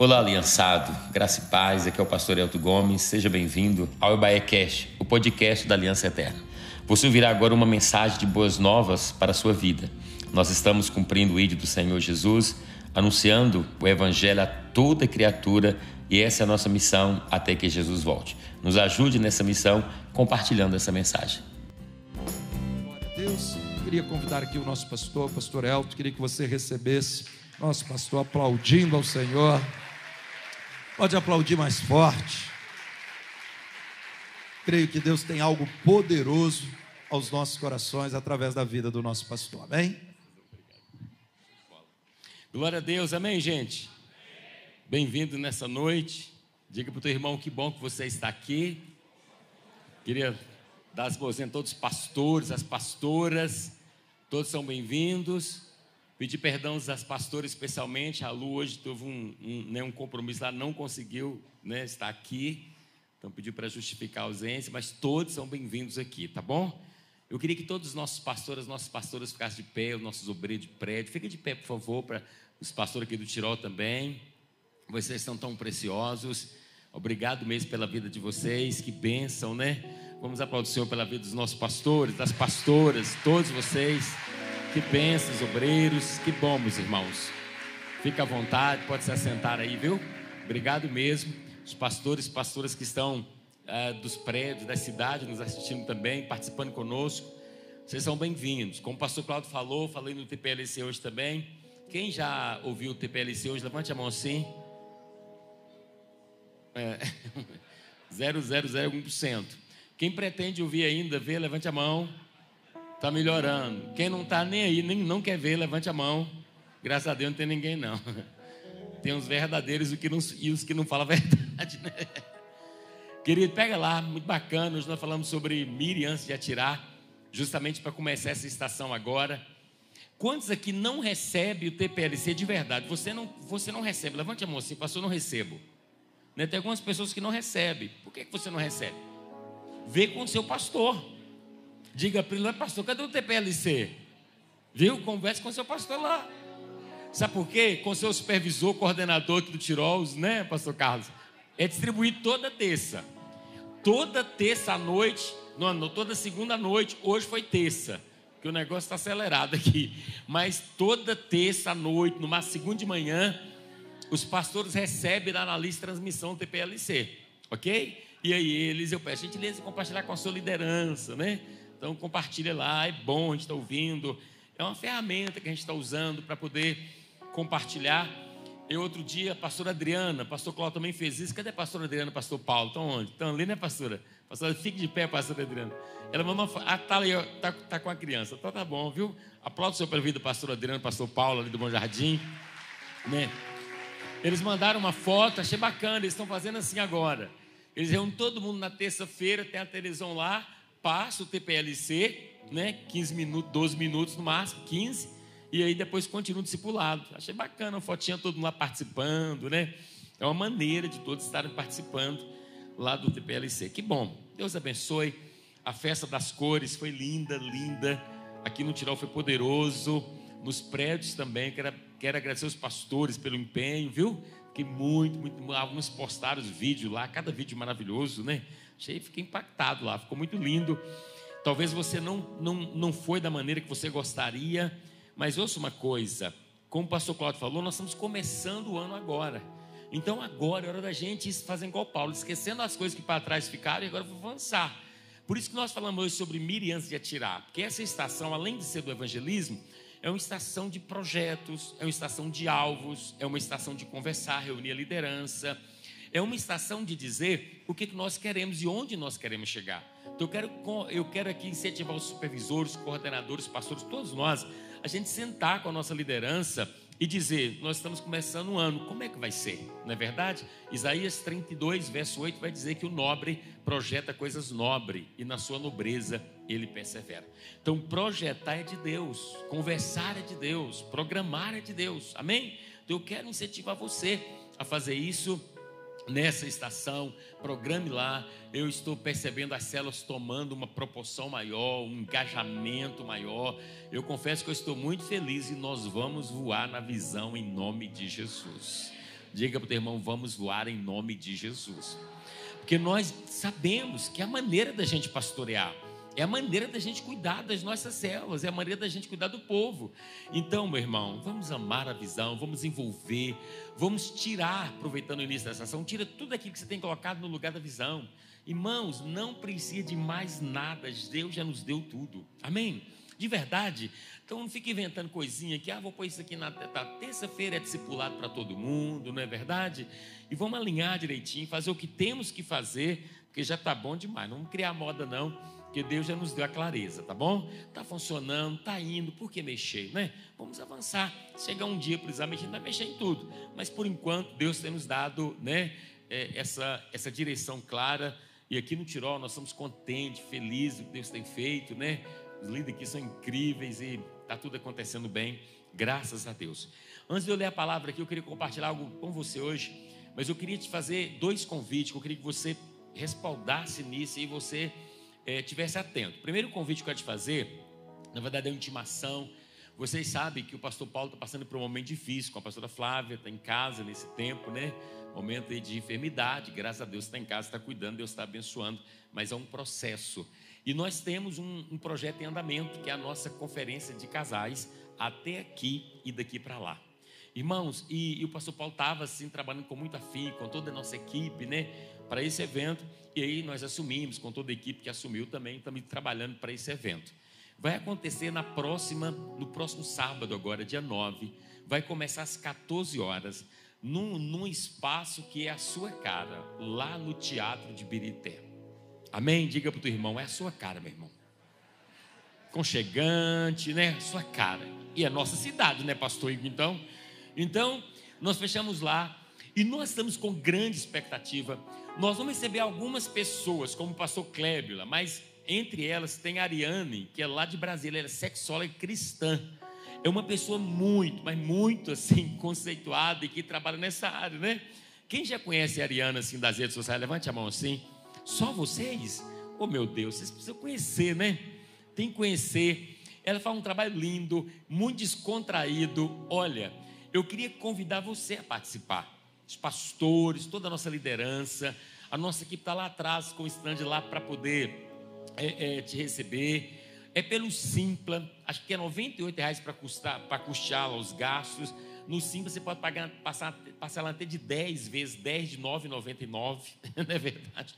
Olá, aliançado, graça e paz, aqui é o pastor Elton Gomes, seja bem-vindo ao Ebaé Cash, o podcast da Aliança Eterna. Você ouvirá agora uma mensagem de boas novas para a sua vida. Nós estamos cumprindo o ídolo do Senhor Jesus, anunciando o Evangelho a toda criatura e essa é a nossa missão até que Jesus volte. Nos ajude nessa missão compartilhando essa mensagem. Glória a Deus. Eu queria convidar aqui o nosso pastor, pastor Elton, queria que você recebesse nosso pastor aplaudindo ao Senhor. Pode aplaudir mais forte. Creio que Deus tem algo poderoso aos nossos corações através da vida do nosso pastor. Amém? Glória a Deus, amém, gente? Bem-vindo nessa noite. Diga para o teu irmão que bom que você está aqui. Queria dar as boas-vindas a todos os pastores, as pastoras, todos são bem-vindos. Pedir perdão às pastoras, especialmente. A Lu hoje teve um, um, né, um compromisso lá, não conseguiu né, estar aqui. Então pediu para justificar a ausência, mas todos são bem-vindos aqui, tá bom? Eu queria que todos os nossos pastores, nossos pastores ficassem de pé, os nossos obreiros de prédio. Fica de pé, por favor, para os pastores aqui do Tirol também. Vocês são tão preciosos. Obrigado mesmo pela vida de vocês. Que bênção, né? Vamos aplaudir o Senhor pela vida dos nossos pastores, das pastoras, todos vocês. Que bênçãos, obreiros. Que bom, meus irmãos. Fica à vontade, pode se assentar aí, viu? Obrigado mesmo. Os pastores e pastoras que estão uh, dos prédios, da cidade, nos assistindo também, participando conosco. Vocês são bem-vindos. Como o pastor Claudio falou, falei no TPLC hoje também. Quem já ouviu o TPLC hoje, levante a mão assim. É, 0,001%. Quem pretende ouvir ainda, ver, levante a mão. Está melhorando. Quem não está nem aí, nem não quer ver, levante a mão. Graças a Deus não tem ninguém, não. Tem os verdadeiros e os que não falam a verdade, né? Querido, pega lá, muito bacana. Hoje nós falamos sobre mire antes de atirar, justamente para começar essa estação agora. Quantos aqui não recebe o TPLC de verdade? Você não, você não recebe. Levante a mão assim, pastor, não recebo. Né? Tem algumas pessoas que não recebem. Por que, que você não recebe? Vê com o seu pastor. Diga para ele, pastor, cadê o TPLC? Viu? Converse com seu pastor lá. Sabe por quê? Com seu supervisor, coordenador do Tirols, né, pastor Carlos? É distribuído toda terça. Toda terça à noite, não, toda segunda noite, hoje foi terça, que o negócio está acelerado aqui. Mas toda terça à noite, numa segunda de manhã, os pastores recebem lá na lista transmissão do TPLC, ok? E aí eles, eu peço gentileza compartilhar com a sua liderança, né? Então compartilha lá, é bom, a gente está ouvindo. É uma ferramenta que a gente está usando para poder compartilhar. E outro dia, a pastora Adriana, pastor Cláudio também fez isso. Cadê a pastora Adriana, pastor Paulo? Estão onde? Estão ali, né, pastora? Pastora, fique de pé, pastora Adriana. Ela mandou uma. Ah, tá ali, tá, tá com a criança. Então tá bom, viu? Aplauda o seu pela pastor Adriana, pastor Paulo ali do Bom Jardim. Né? Eles mandaram uma foto, achei bacana, eles estão fazendo assim agora. Eles reúnem todo mundo na terça-feira, tem a televisão lá, passa o TPLC, né? 15 minutos, 12 minutos no máximo, 15, e aí depois continua o discipulado. Achei bacana, a fotinha todo mundo lá participando, né? É uma maneira de todos estarem participando lá do TPLC. Que bom. Deus abençoe. A festa das cores foi linda, linda. Aqui no Tirol foi poderoso. Nos prédios também. Quero, quero agradecer os pastores pelo empenho, viu? Fiquei muito, muito. Alguns postaram os vídeos lá, cada vídeo maravilhoso, né? Achei, fiquei impactado lá, ficou muito lindo. Talvez você não, não, não foi da maneira que você gostaria, mas ouça uma coisa: como o pastor Cláudio falou, nós estamos começando o ano agora. Então agora é hora da gente fazer igual Paulo, esquecendo as coisas que para trás ficaram e agora vou avançar. Por isso que nós falamos hoje sobre mire antes de atirar, porque essa estação, além de ser do evangelismo, é uma estação de projetos, é uma estação de alvos, é uma estação de conversar, reunir a liderança, é uma estação de dizer o que nós queremos e onde nós queremos chegar. Então eu quero, eu quero aqui incentivar os supervisores, coordenadores, pastores, todos nós, a gente sentar com a nossa liderança e dizer: Nós estamos começando um ano, como é que vai ser? Não é verdade? Isaías 32, verso 8 vai dizer que o nobre projeta coisas nobres e na sua nobreza ele persevera. Então, projetar é de Deus, conversar é de Deus, programar é de Deus, amém? Então, eu quero incentivar você a fazer isso nessa estação, programe lá. Eu estou percebendo as células tomando uma proporção maior, um engajamento maior. Eu confesso que eu estou muito feliz e nós vamos voar na visão em nome de Jesus. Diga para o teu irmão, vamos voar em nome de Jesus. Porque nós sabemos que a maneira da gente pastorear. É a maneira da gente cuidar das nossas células, é a maneira da gente cuidar do povo. Então, meu irmão, vamos amar a visão, vamos envolver, vamos tirar, aproveitando o início dessa ação, tira tudo aquilo que você tem colocado no lugar da visão. Irmãos, não precisa de mais nada, Deus já nos deu tudo. Amém? De verdade. Então não fique inventando coisinha que, ah, vou pôr isso aqui na, na terça-feira, é discipulado para todo mundo, não é verdade? E vamos alinhar direitinho, fazer o que temos que fazer, porque já está bom demais. Não vamos criar moda, não porque Deus já nos deu a clareza, tá bom? Tá funcionando, tá indo, por que mexer, né? Vamos avançar. Chegar um dia exame, a gente vai mexer em tudo. Mas por enquanto, Deus tem nos dado, né, é, essa, essa direção clara. E aqui no Tirol nós estamos contentes, felizes do que Deus tem feito, né? Os líderes aqui são incríveis e tá tudo acontecendo bem, graças a Deus. Antes de eu ler a palavra aqui, eu queria compartilhar algo com você hoje, mas eu queria te fazer dois convites, que eu queria que você respaldasse nisso e você é, tivesse atento. Primeiro convite que eu quero te fazer, na verdade é uma intimação. Vocês sabem que o pastor Paulo está passando por um momento difícil com a pastora Flávia, está em casa nesse tempo, né? Momento de enfermidade, graças a Deus está em casa, está cuidando, Deus está abençoando, mas é um processo. E nós temos um, um projeto em andamento, que é a nossa conferência de casais, até aqui e daqui para lá. Irmãos, e, e, o pastor Paulo estava assim, trabalhando com muito afim, com toda a nossa equipe, né? Para esse evento. E aí nós assumimos, com toda a equipe que assumiu também, estamos trabalhando para esse evento. Vai acontecer na próxima, no próximo sábado, agora, dia 9. Vai começar às 14 horas, num, num espaço que é a sua cara, lá no Teatro de Birité. Amém? Diga para o teu irmão, é a sua cara, meu irmão. Conchegante, né? Sua cara. E é nossa cidade, né, pastor? Então, então nós fechamos lá e nós estamos com grande expectativa nós vamos receber algumas pessoas, como o pastor Clébila, mas entre elas tem a Ariane, que é lá de Brasília, ela é sexóloga cristã. É uma pessoa muito, mas muito assim, conceituada e que trabalha nessa área, né? Quem já conhece a Ariana assim das redes sociais? Levante a mão assim. Só vocês? Oh meu Deus, vocês precisam conhecer, né? Tem que conhecer. Ela faz um trabalho lindo, muito descontraído. Olha, eu queria convidar você a participar os pastores, toda a nossa liderança. A nossa equipe está lá atrás com o stand lá para poder é, é, te receber. É pelo Simpla, acho que é R$ reais para custear os gastos. No Simpla você pode pagar, passar, passar lá até de 10 vezes, 10 de 9,99, não é verdade?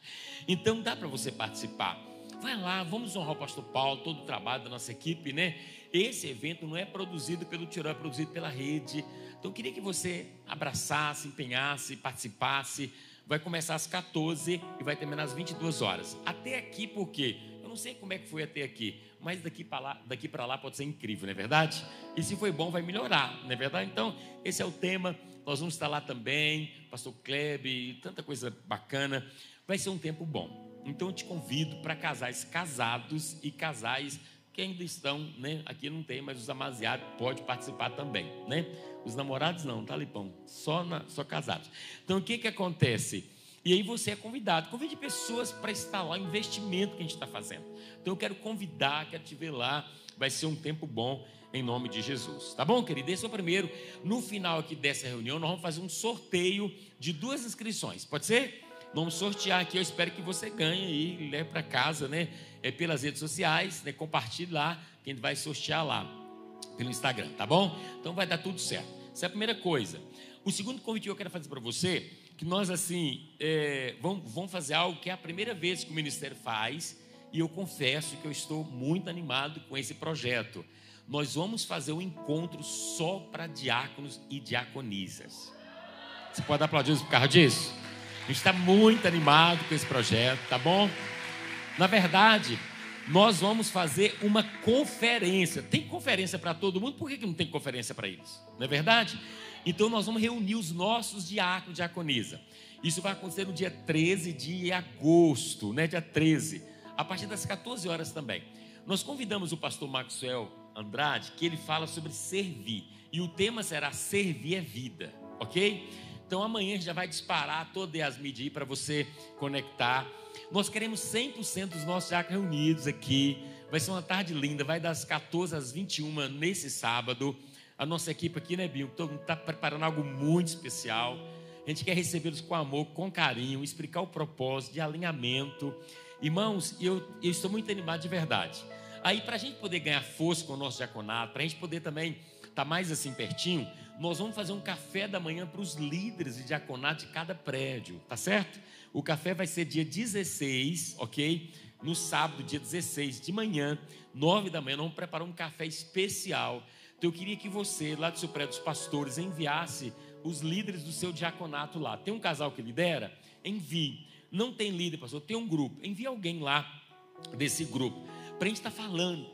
Então dá para você participar. Vai lá, vamos honrar o pastor Paulo, todo o trabalho da nossa equipe, né? Esse evento não é produzido pelo Tirão, é produzido pela rede. Então eu queria que você abraçasse, empenhasse, participasse. Vai começar às 14 e vai terminar às 22 horas. Até aqui, por quê? Eu não sei como é que foi até aqui, mas daqui para lá, daqui para lá pode ser incrível, não é verdade? E se foi bom, vai melhorar, não é verdade? Então, esse é o tema. Nós vamos estar lá também, pastor Klebe, tanta coisa bacana. Vai ser um tempo bom. Então eu te convido para casais casados e casais que ainda estão, né? Aqui não tem, mas os amaziados pode participar também, né? Os namorados não, tá, Lipão? Só, na, só casados. Então o que que acontece? E aí você é convidado. Convide pessoas para estar lá, o investimento que a gente está fazendo. Então eu quero convidar, quero te ver lá. Vai ser um tempo bom em nome de Jesus. Tá bom, querido? Esse é o primeiro. No final aqui dessa reunião, nós vamos fazer um sorteio de duas inscrições. Pode ser? Vamos sortear aqui. Eu espero que você ganhe e leve para casa, né? É pelas redes sociais, né? Compartilhe lá, que a gente vai sortear lá pelo Instagram, tá bom? Então vai dar tudo certo. Essa é a primeira coisa. O segundo convite que eu quero fazer para você, que nós assim é, vamos, vamos fazer algo que é a primeira vez que o ministério faz, e eu confesso que eu estou muito animado com esse projeto. Nós vamos fazer um encontro só para diáconos e diaconisas. Você pode aplaudir por causa disso? A gente está muito animado com esse projeto, tá bom? Na verdade, nós vamos fazer uma conferência. Tem conferência para todo mundo, por que, que não tem conferência para eles? Não é verdade? Então nós vamos reunir os nossos diáconos e. Isso vai acontecer no dia 13 de agosto, né? Dia 13, a partir das 14 horas também. Nós convidamos o pastor Maxwell Andrade, que ele fala sobre servir. E o tema será Servir é Vida, ok? Então amanhã já vai disparar todas as mídias para você conectar. Nós queremos 100% dos nossos já reunidos aqui. Vai ser uma tarde linda, vai das 14 às 21 nesse sábado. A nossa equipe aqui, né, Binho? Todo mundo está preparando algo muito especial. A gente quer recebê-los com amor, com carinho, explicar o propósito de alinhamento. Irmãos, eu, eu estou muito animado de verdade. Aí, para a gente poder ganhar força com o nosso diaconato, para a gente poder também estar tá mais assim pertinho, nós vamos fazer um café da manhã para os líderes de diaconato de cada prédio, tá certo? O café vai ser dia 16, ok? No sábado, dia 16 de manhã, 9 da manhã, nós vamos preparar um café especial. Então eu queria que você, lá do seu prédio dos pastores, enviasse os líderes do seu diaconato lá. Tem um casal que lidera? Envie. Não tem líder, pastor, tem um grupo. Envie alguém lá desse grupo. Para a gente estar tá falando.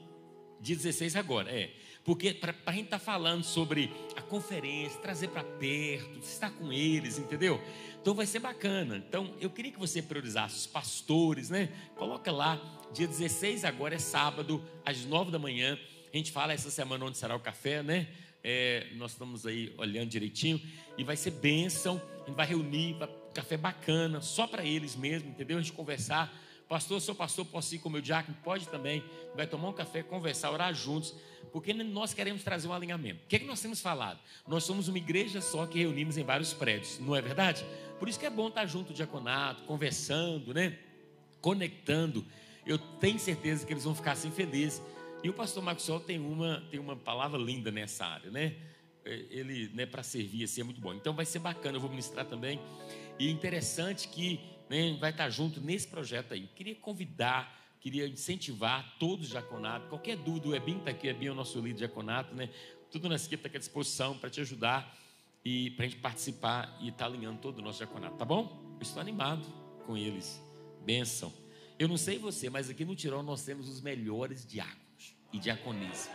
Dia 16 agora, é. Porque para a gente estar tá falando sobre a conferência, trazer para perto, estar com eles, entendeu? Então vai ser bacana. Então eu queria que você priorizasse os pastores, né? Coloca lá, dia 16 agora é sábado, às 9 da manhã. A gente fala essa semana onde será o café, né? É, nós estamos aí olhando direitinho e vai ser bênção. A gente vai reunir, vai, café bacana, só para eles mesmo, entendeu? A gente conversar. Pastor, sou pastor, posso ir com o meu diácono? Pode também. Vai tomar um café, conversar, orar juntos, porque nós queremos trazer um alinhamento. O que é que nós temos falado? Nós somos uma igreja só que reunimos em vários prédios, não é verdade? Por isso que é bom estar junto do diaconato, conversando, né? Conectando. Eu tenho certeza que eles vão ficar assim felizes. E o pastor Maxwell tem uma, tem uma palavra linda nessa área, né? É, ele, né, para servir assim é muito bom. Então vai ser bacana, eu vou ministrar também. E é interessante que né, vai estar junto nesse projeto aí. Queria convidar, queria incentivar todos os. Qualquer dúvida, o Ebin está aqui, Ebin é o nosso líder diaconato, né? Tudo nessa equipe está aqui à disposição para te ajudar e para a gente participar e estar tá alinhando todo o nosso diaconato, tá bom? Eu estou animado com eles. Benção. Eu não sei você, mas aqui no Tirol nós temos os melhores diáconos e diaconisa.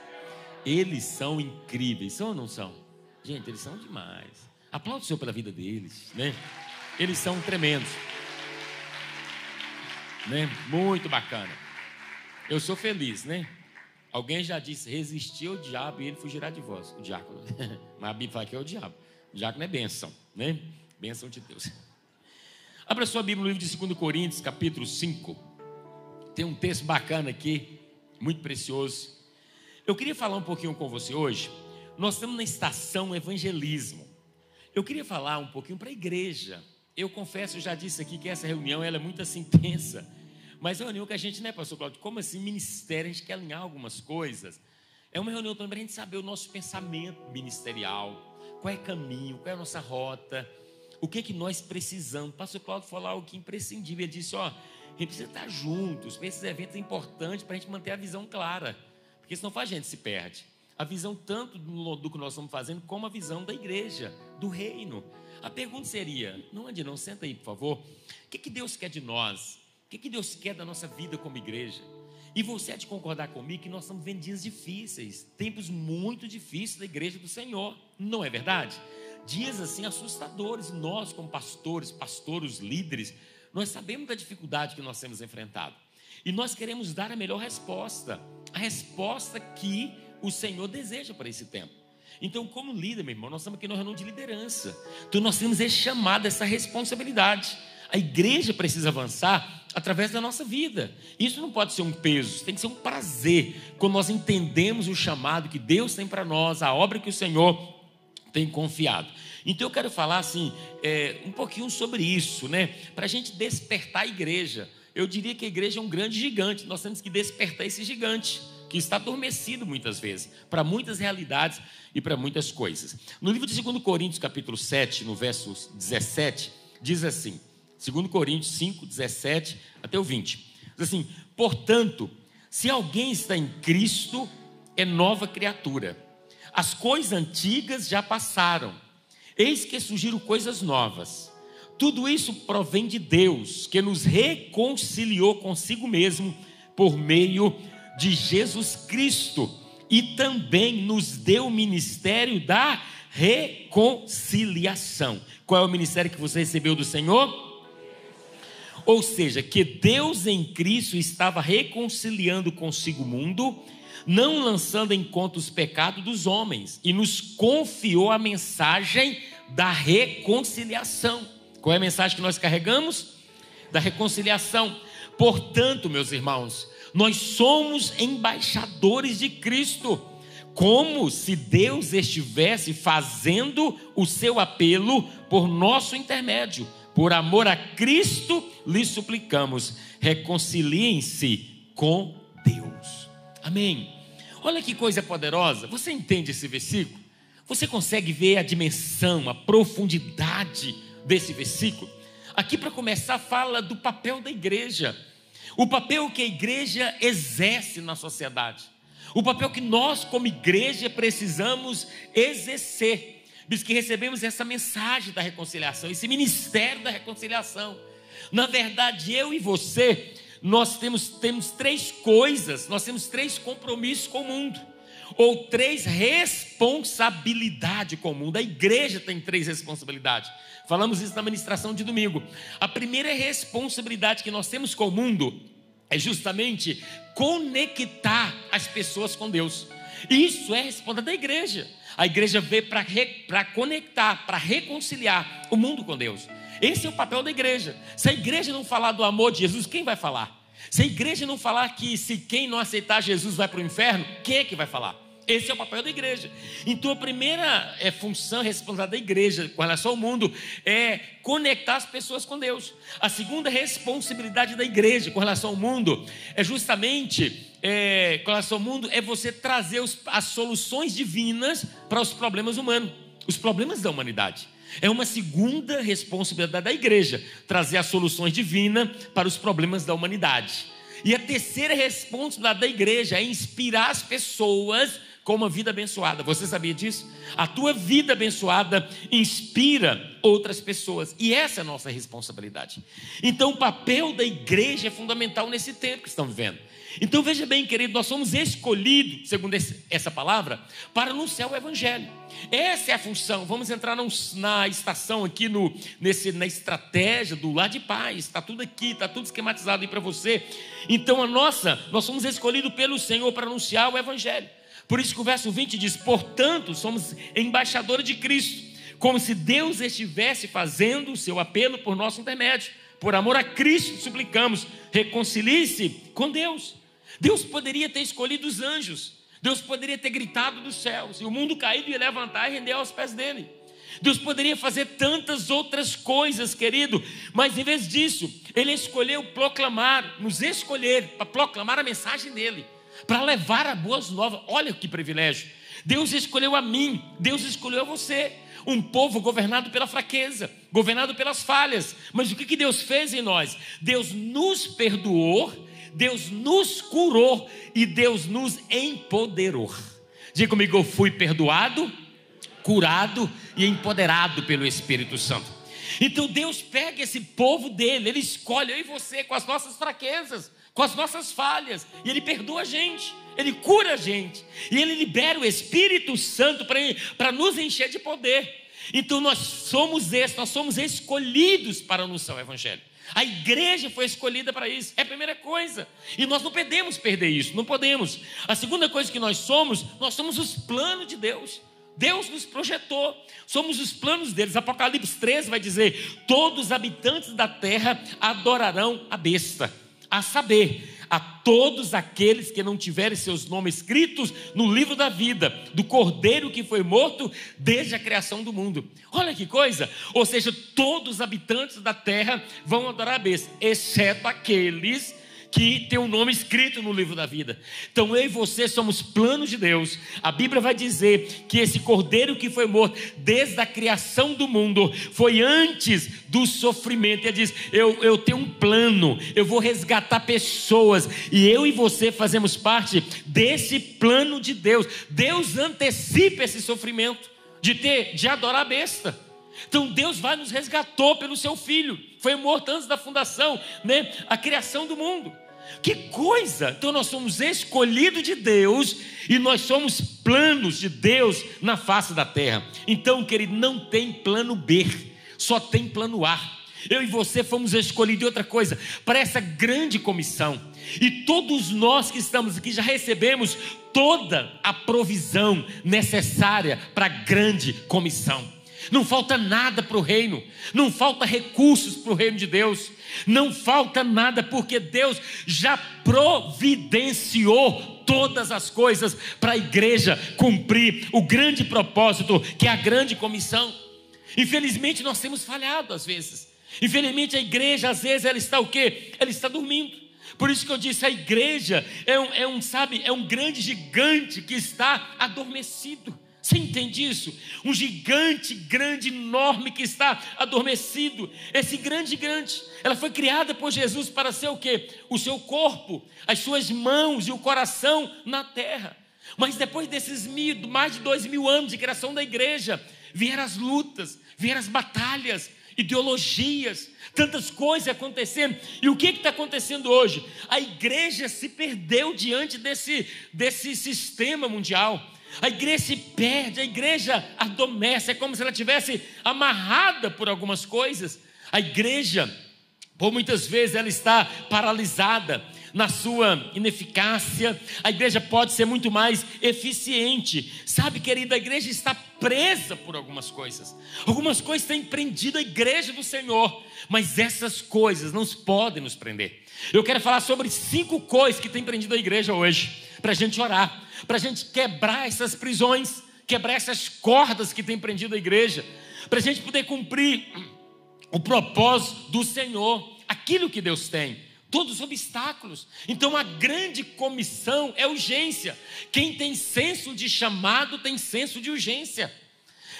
Eles são incríveis, são ou não são? Gente, eles são demais. Aplaude o Senhor pela vida deles, né? Eles são tremendos. Né? Muito bacana. Eu sou feliz, né? Alguém já disse, resistir ao diabo e ele fugirá de vós, o diácono. Mas a Bíblia fala que é o diabo. O diácono é bênção, né? Bênção de Deus. Abra sua Bíblia no livro de 2 Coríntios, capítulo 5. Tem um texto bacana aqui muito precioso. Eu queria falar um pouquinho com você hoje. Nós estamos na estação evangelismo. Eu queria falar um pouquinho para a igreja. Eu confesso, eu já disse aqui que essa reunião ela é muito assim tensa. Mas é uma reunião que a gente, né, pastor Claudio? Como assim, ministério, a gente quer alinhar algumas coisas. É uma reunião também para a gente saber o nosso pensamento ministerial. Qual é o caminho, qual é a nossa rota. O que é que nós precisamos. O pastor Claudio falou algo que é imprescindível. Ele disse, ó, a gente precisa estar juntos. Esses eventos é importante para a gente manter a visão clara. Porque senão a gente se perde. A visão tanto do, do, que nós estamos fazendo, como a visão da igreja, do reino. A pergunta seria: não ande não, senta aí, por favor. O que, que Deus quer de nós? O que, que Deus quer da nossa vida como igreja? E você é de concordar comigo que nós estamos vendo dias difíceis, tempos muito difíceis da igreja do Senhor, não é verdade? Dias assim assustadores, nós como pastores, pastores, líderes, nós sabemos da dificuldade que nós temos enfrentado. E nós queremos dar a melhor resposta, a resposta que o Senhor deseja para esse tempo. Então, como líder, meu irmão, nós estamos aqui no reunião de liderança. Então, nós temos esse chamado, essa responsabilidade. A igreja precisa avançar através da nossa vida. Isso não pode ser um peso, tem que ser um prazer. Quando nós entendemos o chamado que Deus tem para nós, a obra que o Senhor tem confiado. Então eu quero falar assim, é, um pouquinho sobre isso, né? Para a gente despertar a igreja. Eu diria que a igreja é um grande gigante, nós temos que despertar esse gigante, que está adormecido muitas vezes, para muitas realidades e para muitas coisas. No livro de 2 Coríntios, capítulo 7, no verso 17, diz assim: 2 Coríntios 5, 17 até o 20. Diz assim: Portanto, se alguém está em Cristo, é nova criatura. As coisas antigas já passaram Eis que surgiram coisas novas. Tudo isso provém de Deus, que nos reconciliou consigo mesmo por meio de Jesus Cristo e também nos deu o ministério da reconciliação. Qual é o ministério que você recebeu do Senhor? Ou seja, que Deus em Cristo estava reconciliando consigo o mundo, não lançando em conta os pecados dos homens, e nos confiou a mensagem da reconciliação. Qual é a mensagem que nós carregamos? Da reconciliação. Portanto, meus irmãos, nós somos embaixadores de Cristo, como se Deus estivesse fazendo o seu apelo por nosso intermédio. Por amor a Cristo, lhe suplicamos, reconciliem-se com Deus. Amém. Olha que coisa poderosa. Você entende esse versículo? Você consegue ver a dimensão, a profundidade desse versículo? Aqui, para começar, fala do papel da igreja, o papel que a igreja exerce na sociedade, o papel que nós, como igreja, precisamos exercer. Diz que recebemos essa mensagem da reconciliação, esse ministério da reconciliação. Na verdade, eu e você, nós temos, temos três coisas, nós temos três compromissos com o mundo, ou três o mundo. A igreja tem três responsabilidades. Falamos isso na ministração de domingo. A primeira responsabilidade que nós temos com o mundo é justamente conectar as pessoas com Deus. Isso é a resposta da igreja. A igreja veio para conectar, para reconciliar o mundo com Deus. Esse é o papel da igreja. Se a igreja não falar do amor de Jesus, quem vai falar? Se a igreja não falar que se quem não aceitar Jesus vai para o inferno, quem é que vai falar? Esse é o papel da igreja. Então, a primeira é, função, responsabilidade da igreja com relação ao mundo é conectar as pessoas com Deus. A segunda responsabilidade da igreja com relação ao mundo é justamente, é, com relação ao mundo, é você trazer os, as soluções divinas para os problemas humanos, os problemas da humanidade. É uma segunda responsabilidade da igreja, trazer as soluções divinas para os problemas da humanidade. E a terceira responsabilidade da igreja é inspirar as pessoas com uma vida abençoada. Você sabia disso? A tua vida abençoada inspira outras pessoas. E essa é a nossa responsabilidade. Então, o papel da igreja é fundamental nesse tempo que estamos vivendo. Então, veja bem, querido, nós somos escolhidos, segundo essa palavra, para anunciar o Evangelho. Essa é a função. Vamos entrar na estação aqui, no, nesse, na estratégia do Lar de Paz. Está tudo aqui, está tudo esquematizado aí para você. Então, a nossa, nós somos escolhidos pelo Senhor para anunciar o Evangelho. Por isso que o verso 20 diz: Portanto, somos embaixadores de Cristo, como se Deus estivesse fazendo o seu apelo por nosso intermédio. Por amor a Cristo, suplicamos, reconcilie-se com Deus. Deus poderia ter escolhido os anjos, Deus poderia ter gritado dos céus, e o mundo caído ia levantar e render aos pés dele. Deus poderia fazer tantas outras coisas, querido, mas em vez disso, Ele escolheu proclamar, nos escolher para proclamar a mensagem dele para levar a boas novas. Olha que privilégio. Deus escolheu a mim, Deus escolheu você. Um povo governado pela fraqueza, governado pelas falhas. Mas o que, que Deus fez em nós? Deus nos perdoou, Deus nos curou e Deus nos empoderou. Diga comigo, eu fui perdoado, curado e empoderado pelo Espírito Santo. Então Deus pega esse povo dele, ele escolhe eu e você com as nossas fraquezas com as nossas falhas, e Ele perdoa a gente, Ele cura a gente, e Ele libera o Espírito Santo para nos encher de poder. Então nós somos esses, nós somos escolhidos para anunciar o Evangelho. A igreja foi escolhida para isso, é a primeira coisa. E nós não podemos perder isso, não podemos. A segunda coisa que nós somos, nós somos os planos de Deus. Deus nos projetou, somos os planos deles. Apocalipse 13 vai dizer: Todos os habitantes da terra adorarão a besta a saber, a todos aqueles que não tiverem seus nomes escritos no livro da vida do Cordeiro que foi morto desde a criação do mundo. Olha que coisa! Ou seja, todos os habitantes da terra vão adorar a besta, exceto aqueles que tem um nome escrito no livro da vida. Então eu e você somos planos de Deus. A Bíblia vai dizer que esse cordeiro que foi morto desde a criação do mundo foi antes do sofrimento. Ele diz: eu, eu tenho um plano, eu vou resgatar pessoas, e eu e você fazemos parte desse plano de Deus. Deus antecipa esse sofrimento de ter, de adorar a besta. Então Deus vai nos resgatou pelo seu filho. Foi morto antes da fundação, né? A criação do mundo. Que coisa! Então nós somos escolhidos de Deus e nós somos planos de Deus na face da terra. Então, querido, não tem plano B, só tem plano A. Eu e você fomos escolhidos de outra coisa para essa grande comissão. E todos nós que estamos aqui já recebemos toda a provisão necessária para a grande comissão. Não falta nada para o reino, não falta recursos para o reino de Deus, não falta nada, porque Deus já providenciou todas as coisas para a igreja cumprir o grande propósito, que é a grande comissão. Infelizmente, nós temos falhado às vezes. Infelizmente, a igreja, às vezes, ela está o quê? Ela está dormindo. Por isso que eu disse, a igreja é um, é um, sabe, é um grande gigante que está adormecido. Você entende isso? Um gigante grande, enorme que está adormecido. Esse grande gigante, ela foi criada por Jesus para ser o quê? O seu corpo, as suas mãos e o coração na terra. Mas depois desses mil, mais de dois mil anos de criação da igreja, vieram as lutas, vieram as batalhas, ideologias, tantas coisas acontecendo. E o que está acontecendo hoje? A igreja se perdeu diante desse, desse sistema mundial. A igreja se perde, a igreja adormece, é como se ela tivesse amarrada por algumas coisas. A igreja, por muitas vezes, ela está paralisada na sua ineficácia, a igreja pode ser muito mais eficiente. Sabe, querida, a igreja está presa por algumas coisas. Algumas coisas têm prendido a igreja do Senhor, mas essas coisas não podem nos prender. Eu quero falar sobre cinco coisas que têm prendido a igreja hoje, para a gente orar para a gente quebrar essas prisões, quebrar essas cordas que tem prendido a igreja, para a gente poder cumprir o propósito do Senhor, aquilo que Deus tem, todos os obstáculos. Então a grande comissão é urgência. Quem tem senso de chamado tem senso de urgência.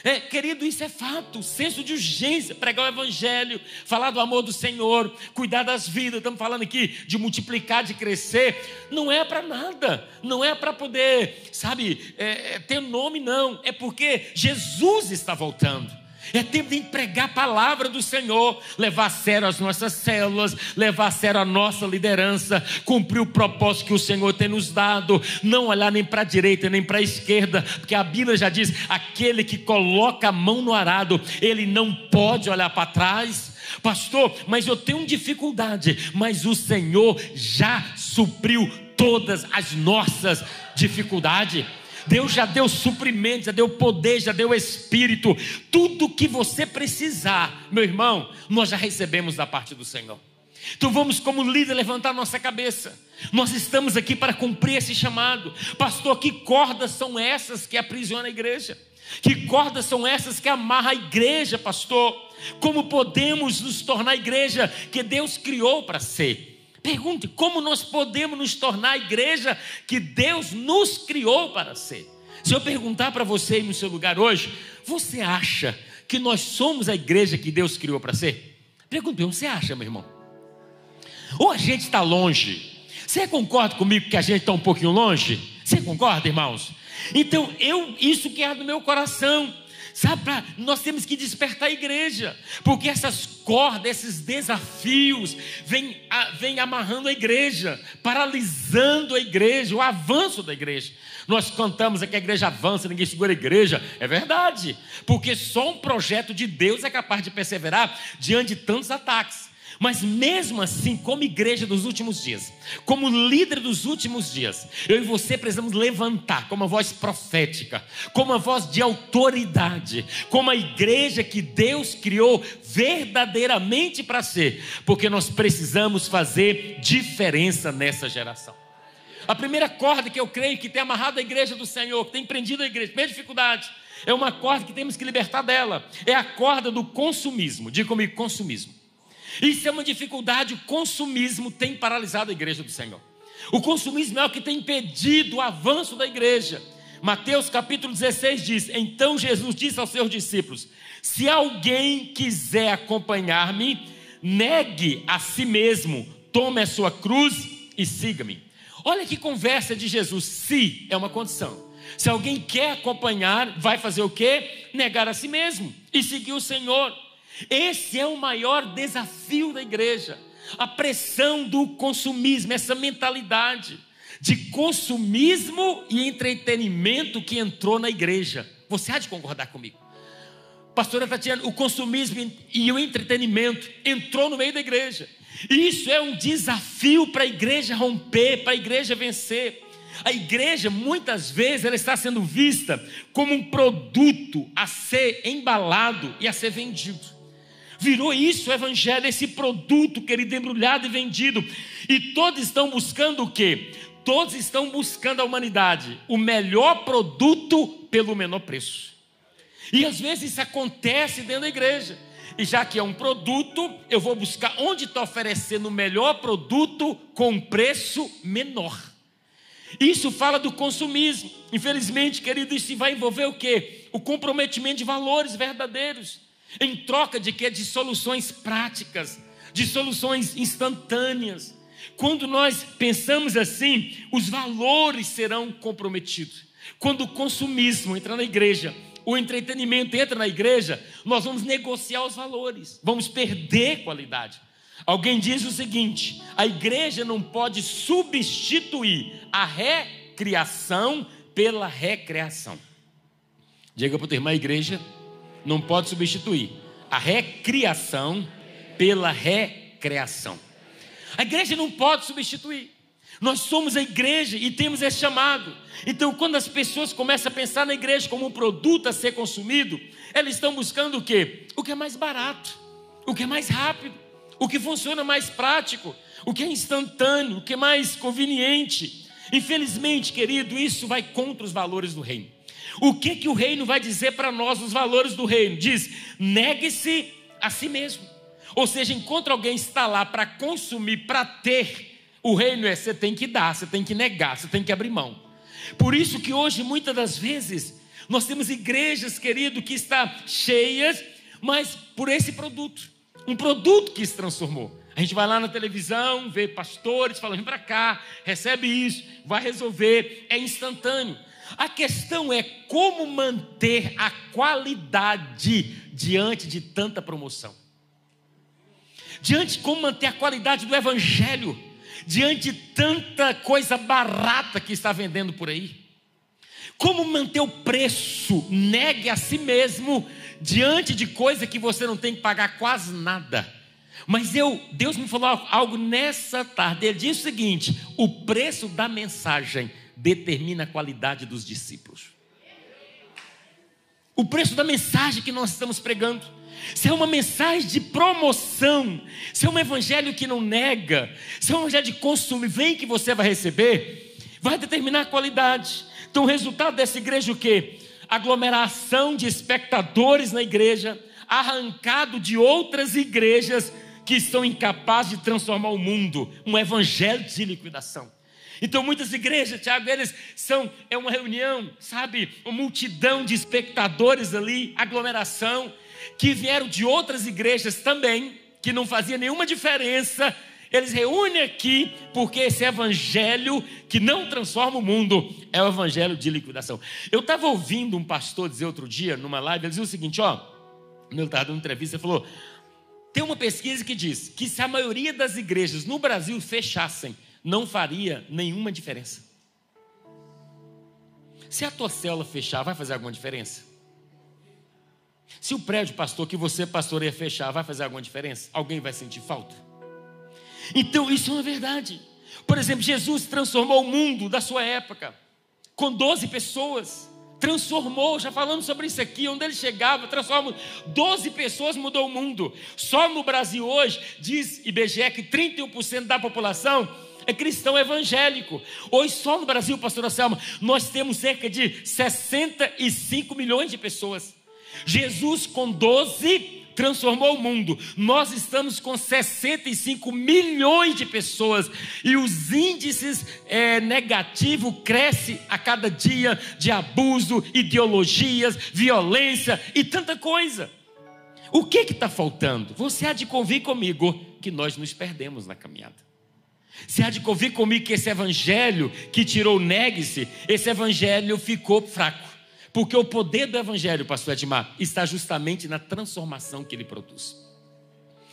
É, querido, isso é fato, senso de urgência, pregar o evangelho, falar do amor do Senhor, cuidar das vidas, estamos falando aqui de multiplicar, de crescer, não é para nada, não é para poder, sabe, é, é, ter nome, não, é porque Jesus está voltando. É tempo de empregar a palavra do Senhor, levar a sério as nossas células, levar a sério a nossa liderança, cumprir o propósito que o Senhor tem nos dado, não olhar nem para a direita nem para a esquerda, porque a Bíblia já diz: aquele que coloca a mão no arado, ele não pode olhar para trás. Pastor, mas eu tenho dificuldade, mas o Senhor já supriu todas as nossas dificuldades. Deus já deu suprimento, já deu poder, já deu espírito. Tudo que você precisar, meu irmão, nós já recebemos da parte do Senhor. Então vamos, como líder, levantar nossa cabeça. Nós estamos aqui para cumprir esse chamado. Pastor, que cordas são essas que aprisionam a igreja? Que cordas são essas que amarram a igreja, pastor? Como podemos nos tornar a igreja que Deus criou para ser? Pergunte como nós podemos nos tornar a igreja que Deus nos criou para ser. Se eu perguntar para você no seu lugar hoje, você acha que nós somos a igreja que Deus criou para ser? Pergunte, você acha, meu irmão? Ou a gente está longe? Você concorda comigo que a gente está um pouquinho longe? Você concorda, irmãos? Então, eu, isso que é do meu coração. Sabe, pra, nós temos que despertar a igreja, porque essas cordas, esses desafios, vêm vem amarrando a igreja, paralisando a igreja, o avanço da igreja. Nós cantamos aqui a igreja avança, ninguém segura a igreja. É verdade, porque só um projeto de Deus é capaz de perseverar diante de tantos ataques. Mas mesmo assim, como igreja dos últimos dias, como líder dos últimos dias, eu e você precisamos levantar como uma voz profética, como uma voz de autoridade, como a igreja que Deus criou verdadeiramente para ser, porque nós precisamos fazer diferença nessa geração. A primeira corda que eu creio que tem amarrado a igreja do Senhor, que tem prendido a igreja, primeira dificuldade, é uma corda que temos que libertar dela. É a corda do consumismo. Diga comigo, consumismo. Isso é uma dificuldade, o consumismo tem paralisado a igreja do Senhor. O consumismo é o que tem impedido o avanço da igreja. Mateus capítulo 16 diz: Então Jesus disse aos seus discípulos: Se alguém quiser acompanhar-me, negue a si mesmo, tome a sua cruz e siga-me. Olha que conversa de Jesus. Se é uma condição. Se alguém quer acompanhar, vai fazer o quê? Negar a si mesmo e seguir o Senhor. Esse é o maior desafio da igreja. A pressão do consumismo, essa mentalidade de consumismo e entretenimento que entrou na igreja. Você há de concordar comigo? Pastora Tatiana, o consumismo e o entretenimento entrou no meio da igreja. Isso é um desafio para a igreja romper, para a igreja vencer. A igreja, muitas vezes, ela está sendo vista como um produto a ser embalado e a ser vendido. Virou isso o evangelho, esse produto, querido, embrulhado e vendido. E todos estão buscando o quê? Todos estão buscando a humanidade, o melhor produto pelo menor preço. E às vezes isso acontece dentro da igreja. E já que é um produto, eu vou buscar onde está oferecendo o melhor produto com preço menor. Isso fala do consumismo. Infelizmente, querido, isso vai envolver o quê? O comprometimento de valores verdadeiros. Em troca de quê? De soluções práticas, de soluções instantâneas. Quando nós pensamos assim, os valores serão comprometidos. Quando o consumismo entra na igreja, o entretenimento entra na igreja, nós vamos negociar os valores, vamos perder qualidade. Alguém diz o seguinte: a igreja não pode substituir a recriação pela recreação. Diga para o irmão, a igreja não pode substituir a recriação pela recreação. A igreja não pode substituir. Nós somos a igreja e temos esse chamado. Então, quando as pessoas começam a pensar na igreja como um produto a ser consumido, elas estão buscando o quê? O que é mais barato, o que é mais rápido, o que funciona mais prático, o que é instantâneo, o que é mais conveniente. Infelizmente, querido, isso vai contra os valores do reino. O que que o reino vai dizer para nós os valores do reino? Diz: negue-se a si mesmo. Ou seja, enquanto alguém está lá para consumir, para ter, o reino é você tem que dar, você tem que negar, você tem que abrir mão. Por isso que hoje, muitas das vezes, nós temos igrejas, querido, que está cheias, mas por esse produto. Um produto que se transformou. A gente vai lá na televisão, vê pastores falando, vem para cá, recebe isso, vai resolver, é instantâneo. A questão é como manter a qualidade diante de tanta promoção. Diante como manter a qualidade do evangelho diante de tanta coisa barata que está vendendo por aí? Como manter o preço? Negue a si mesmo diante de coisa que você não tem que pagar quase nada. Mas eu, Deus me falou algo nessa tarde. Ele disse o seguinte: o preço da mensagem determina a qualidade dos discípulos. O preço da mensagem que nós estamos pregando se é uma mensagem de promoção, se é um evangelho que não nega, se é um evangelho de consumo, vem que você vai receber, vai determinar a qualidade. Então, o resultado dessa igreja é o quê? Aglomeração de espectadores na igreja, arrancado de outras igrejas que estão incapazes de transformar o mundo, um evangelho de liquidação. Então, muitas igrejas, Tiago, eles são, é uma reunião, sabe, uma multidão de espectadores ali, aglomeração, que vieram de outras igrejas também, que não fazia nenhuma diferença. Eles reúnem aqui porque esse evangelho que não transforma o mundo é o evangelho de liquidação. Eu estava ouvindo um pastor dizer outro dia, numa live, ele dizia o seguinte: ó, ele estava dando entrevista, ele falou: tem uma pesquisa que diz que se a maioria das igrejas no Brasil fechassem, não faria nenhuma diferença. Se a tua célula fechar, vai fazer alguma diferença? Se o prédio, pastor, que você pastoreia fechar, vai fazer alguma diferença? Alguém vai sentir falta? Então, isso é uma verdade. Por exemplo, Jesus transformou o mundo da sua época com 12 pessoas. Transformou, já falamos sobre isso aqui, onde ele chegava, transformou 12 pessoas, mudou o mundo. Só no Brasil hoje, diz IBGE que 31% da população é cristão evangélico. Hoje, só no Brasil, pastora Selma, nós temos cerca de 65 milhões de pessoas. Jesus, com 12, transformou o mundo. Nós estamos com 65 milhões de pessoas e os índices é, negativos crescem a cada dia de abuso, ideologias, violência e tanta coisa. O que está faltando? Você há de convir comigo que nós nos perdemos na caminhada. Você há de convir comigo que esse evangelho que tirou negue-se, esse evangelho ficou fraco. Porque o poder do Evangelho, pastor Edmar, está justamente na transformação que ele produz.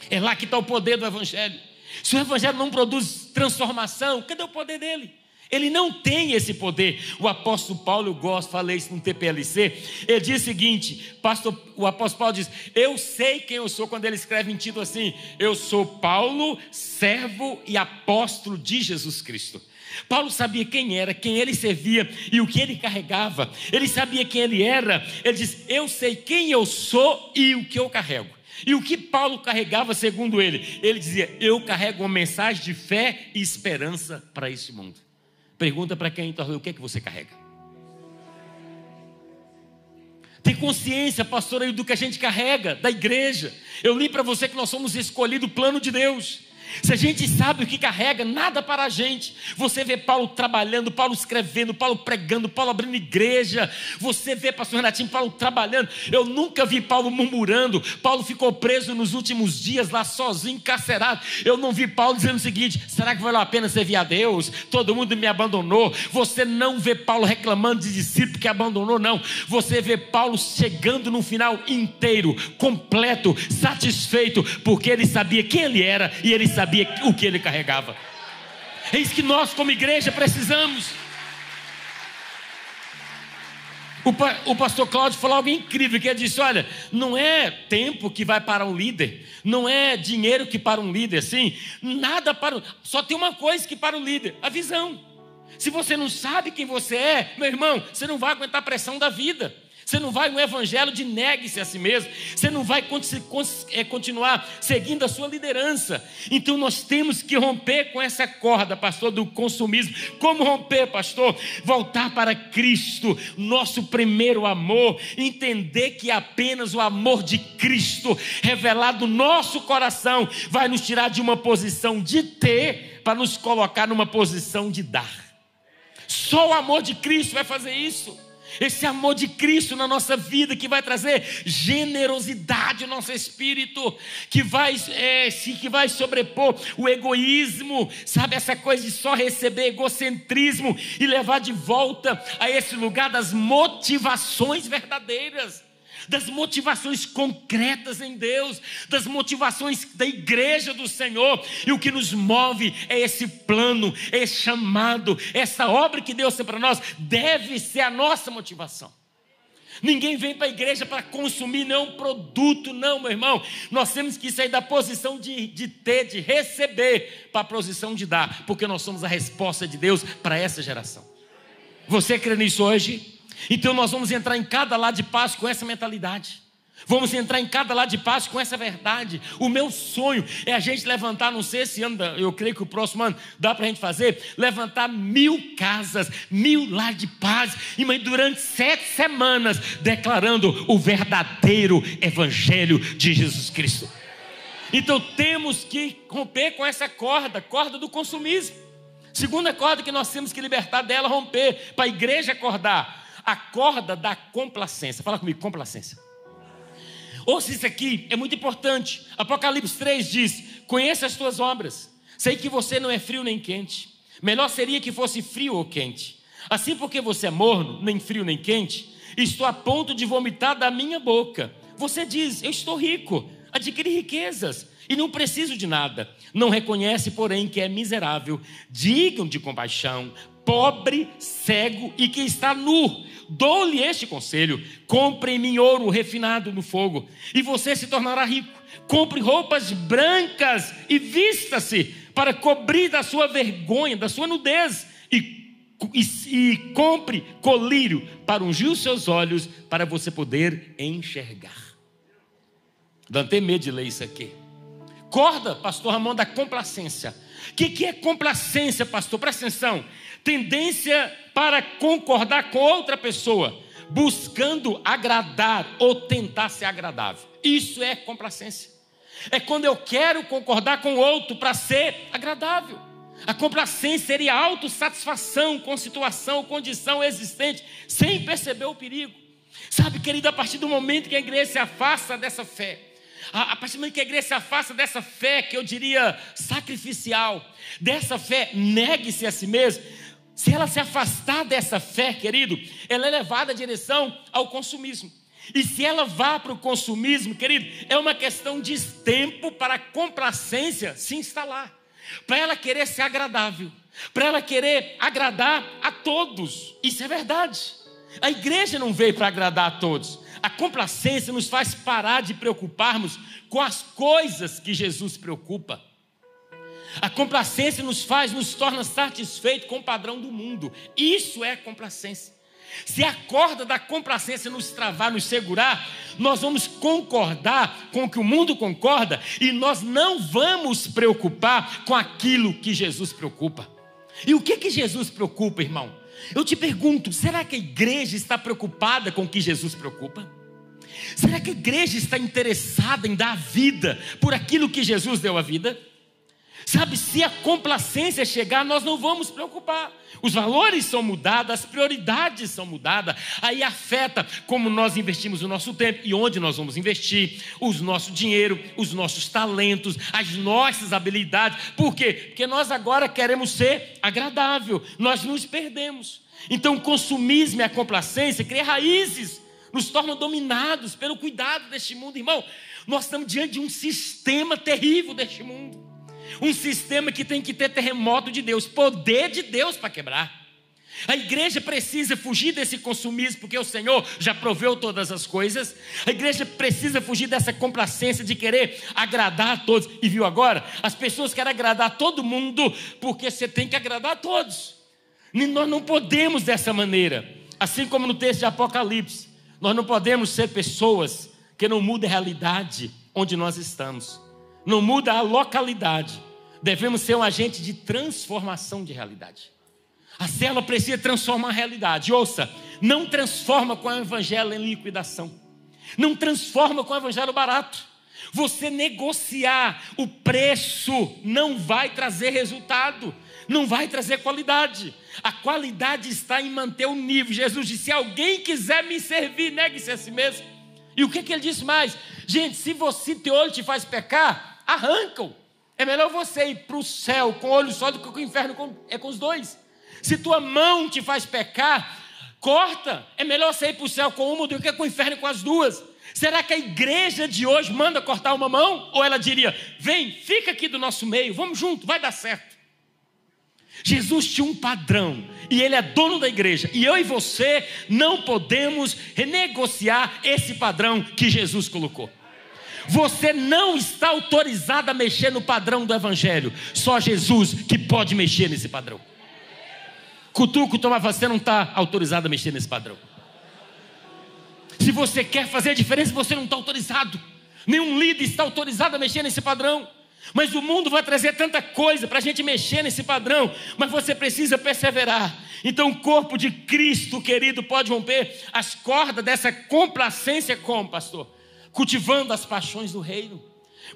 É lá que está o poder do Evangelho. Se o Evangelho não produz transformação, cadê o poder dele? Ele não tem esse poder. O apóstolo Paulo, eu gosto, falei isso no TPLC. Ele diz o seguinte: pastor, o apóstolo Paulo diz: Eu sei quem eu sou, quando ele escreve em título assim: Eu sou Paulo, servo e apóstolo de Jesus Cristo. Paulo sabia quem era, quem ele servia e o que ele carregava. Ele sabia quem ele era. Ele diz: Eu sei quem eu sou e o que eu carrego. E o que Paulo carregava, segundo ele? Ele dizia: Eu carrego uma mensagem de fé e esperança para este mundo. Pergunta para quem está o que é que você carrega? Tem consciência, pastor, aí do que a gente carrega, da igreja. Eu li para você que nós somos escolhidos o plano de Deus. Se a gente sabe o que carrega, nada para a gente. Você vê Paulo trabalhando, Paulo escrevendo, Paulo pregando, Paulo abrindo igreja. Você vê pastor Renatinho, Paulo trabalhando. Eu nunca vi Paulo murmurando. Paulo ficou preso nos últimos dias lá sozinho, encarcerado. Eu não vi Paulo dizendo o seguinte: será que valeu a pena servir a Deus? Todo mundo me abandonou. Você não vê Paulo reclamando de discípulo que abandonou, não. Você vê Paulo chegando no final inteiro, completo, satisfeito, porque ele sabia quem ele era e ele sabia sabia o que ele carregava. Isso que nós, como igreja, precisamos. O, o, pastor Cláudio falou algo incrível, que ele disse: olha, não é tempo que vai para um líder, não é dinheiro que para um líder, sim, nada para. Só tem uma coisa que para o líder: a visão. Se você não sabe quem você é, meu irmão, você não vai aguentar a pressão da vida. Você não vai no evangelho de negue-se a si mesmo. Você não vai é, continuar seguindo a sua liderança. Então nós temos que romper com essa corda, pastor, do consumismo. Como romper, pastor? Voltar para Cristo, nosso primeiro amor. Entender que apenas o amor de Cristo, revelado no nosso coração, vai nos tirar de uma posição de ter para nos colocar numa posição de dar. Só o amor de Cristo vai fazer isso esse amor de Cristo na nossa vida que vai trazer generosidade ao nosso espírito, que vai, é, que vai sobrepor o egoísmo, sabe, essa coisa de só receber egocentrismo e levar de volta a esse lugar das motivações verdadeiras das motivações concretas em Deus, das motivações da igreja do Senhor. E o que nos move é esse plano, é esse chamado, essa obra que Deus tem para nós, deve ser a nossa motivação. Ninguém vem para a igreja para consumir nenhum produto, não, meu irmão. Nós temos que sair da posição de, de ter, de receber, para a posição de dar, porque nós somos a resposta de Deus para essa geração. Você crê nisso hoje? Então nós vamos entrar em cada lado de paz com essa mentalidade. Vamos entrar em cada lado de paz com essa verdade. O meu sonho é a gente levantar, não sei se anda, eu creio que o próximo ano dá para a gente fazer, levantar mil casas, mil lares de paz, e durante sete semanas declarando o verdadeiro Evangelho de Jesus Cristo. Então temos que romper com essa corda, corda do consumismo. Segunda corda que nós temos que libertar dela, romper, para a igreja acordar a corda da complacência. Fala comigo, complacência. Ouça isso aqui, é muito importante. Apocalipse 3 diz: Conheça as tuas obras. Sei que você não é frio nem quente. Melhor seria que fosse frio ou quente. Assim, porque você é morno, nem frio nem quente, estou a ponto de vomitar da minha boca. Você diz: Eu estou rico, adquiri riquezas e não preciso de nada. Não reconhece, porém, que é miserável, digno de compaixão, pobre, cego e que está nu. Dou-lhe este conselho: compre em mim ouro refinado no fogo, e você se tornará rico. Compre roupas brancas e vista-se para cobrir da sua vergonha, da sua nudez, e, e, e compre colírio para ungir os seus olhos, para você poder enxergar. Dante medo de ler isso aqui. Corda, pastor Ramon, da complacência. O que, que é complacência, pastor? Presta atenção tendência para concordar com outra pessoa, buscando agradar ou tentar ser agradável. Isso é complacência. É quando eu quero concordar com outro para ser agradável. A complacência seria autossatisfação com situação condição existente, sem perceber o perigo. Sabe, querido, a partir do momento que a igreja se afasta dessa fé, a, partir do momento que a igreja se afasta dessa fé, que eu diria sacrificial, dessa fé, negue-se a si mesmo, se ela se afastar dessa fé, querido, ela é levada à direção ao consumismo. E se ela vá para o consumismo, querido, é uma questão de tempo para a complacência se instalar, para ela querer ser agradável, para ela querer agradar a todos. Isso é verdade. A igreja não veio para agradar a todos. A complacência nos faz parar de preocuparmos com as coisas que Jesus preocupa. A complacência nos faz, nos torna satisfeitos com o padrão do mundo. Isso é complacência. Se a corda da complacência nos travar, nos segurar, nós vamos concordar com o que o mundo concorda e nós não vamos preocupar com aquilo que Jesus preocupa. E o que que Jesus preocupa, irmão? Eu te pergunto, será que a igreja está preocupada com o que Jesus preocupa? Será que a igreja está interessada em dar vida por aquilo que Jesus deu a vida? Sabe, se a complacência chegar, nós não vamos preocupar. Os valores são mudados, as prioridades são mudadas. Aí afeta como nós investimos o nosso tempo e onde nós vamos investir, o nosso dinheiro, os nossos talentos, as nossas habilidades. Por quê? Porque nós agora queremos ser agradável. Nós nos perdemos. Então, o consumismo e a complacência criam raízes, nos tornam dominados pelo cuidado deste mundo, irmão. Nós estamos diante de um sistema terrível deste mundo. Um sistema que tem que ter terremoto de Deus, poder de Deus para quebrar. A igreja precisa fugir desse consumismo, porque o Senhor já proveu todas as coisas. A igreja precisa fugir dessa complacência de querer agradar a todos. E viu agora? As pessoas querem agradar todo mundo, porque você tem que agradar a todos. E nós não podemos dessa maneira. Assim como no texto de Apocalipse, nós não podemos ser pessoas que não mudem a realidade onde nós estamos não muda a localidade. Devemos ser um agente de transformação de realidade. A célula precisa transformar a realidade. Ouça, não transforma com o evangelho em liquidação. Não transforma com o evangelho barato. Você negociar o preço não vai trazer resultado, não vai trazer qualidade. A qualidade está em manter o nível. Jesus disse: se alguém quiser me servir, negue-se a si mesmo. E o que, que ele disse mais? Gente, se você teu olho te faz pecar, arrancam. É melhor você ir para o céu com o olho só do que com o inferno com, é com os dois. Se tua mão te faz pecar, corta. É melhor você ir para o céu com uma do que com o inferno com as duas. Será que a igreja de hoje manda cortar uma mão? Ou ela diria: vem, fica aqui do nosso meio, vamos junto, vai dar certo. Jesus tinha um padrão e ele é dono da igreja. E eu e você não podemos renegociar esse padrão que Jesus colocou. Você não está autorizado a mexer no padrão do Evangelho. Só Jesus que pode mexer nesse padrão. Cutuco, toma, você não está autorizado a mexer nesse padrão. Se você quer fazer a diferença, você não está autorizado. Nenhum líder está autorizado a mexer nesse padrão. Mas o mundo vai trazer tanta coisa para a gente mexer nesse padrão, mas você precisa perseverar. Então, o corpo de Cristo, querido, pode romper as cordas dessa complacência, como, pastor? Cultivando as paixões do reino,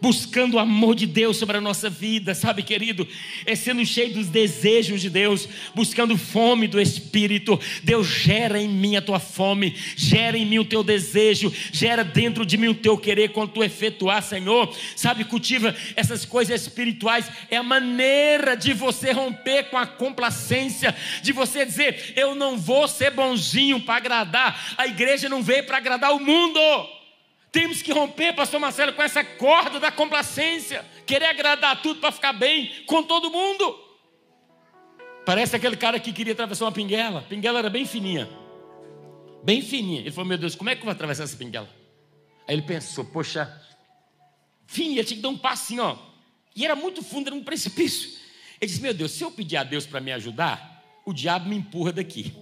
buscando o amor de Deus sobre a nossa vida, sabe, querido? É sendo cheio dos desejos de Deus, buscando fome do Espírito. Deus gera em mim a tua fome, gera em mim o teu desejo, gera dentro de mim o teu querer quando tu efetuar, Senhor. Sabe, cultiva essas coisas espirituais, é a maneira de você romper com a complacência, de você dizer: Eu não vou ser bonzinho para agradar, a igreja não veio para agradar o mundo. Temos que romper, pastor Marcelo, com essa corda da complacência, querer agradar tudo para ficar bem com todo mundo. Parece aquele cara que queria atravessar uma pinguela. A pinguela era bem fininha. Bem fininha. Ele falou: Meu Deus, como é que eu vou atravessar essa pinguela? Aí ele pensou: Poxa, ele tinha que dar um passinho, ó. E era muito fundo, era um precipício. Ele disse: Meu Deus, se eu pedir a Deus para me ajudar, o diabo me empurra daqui.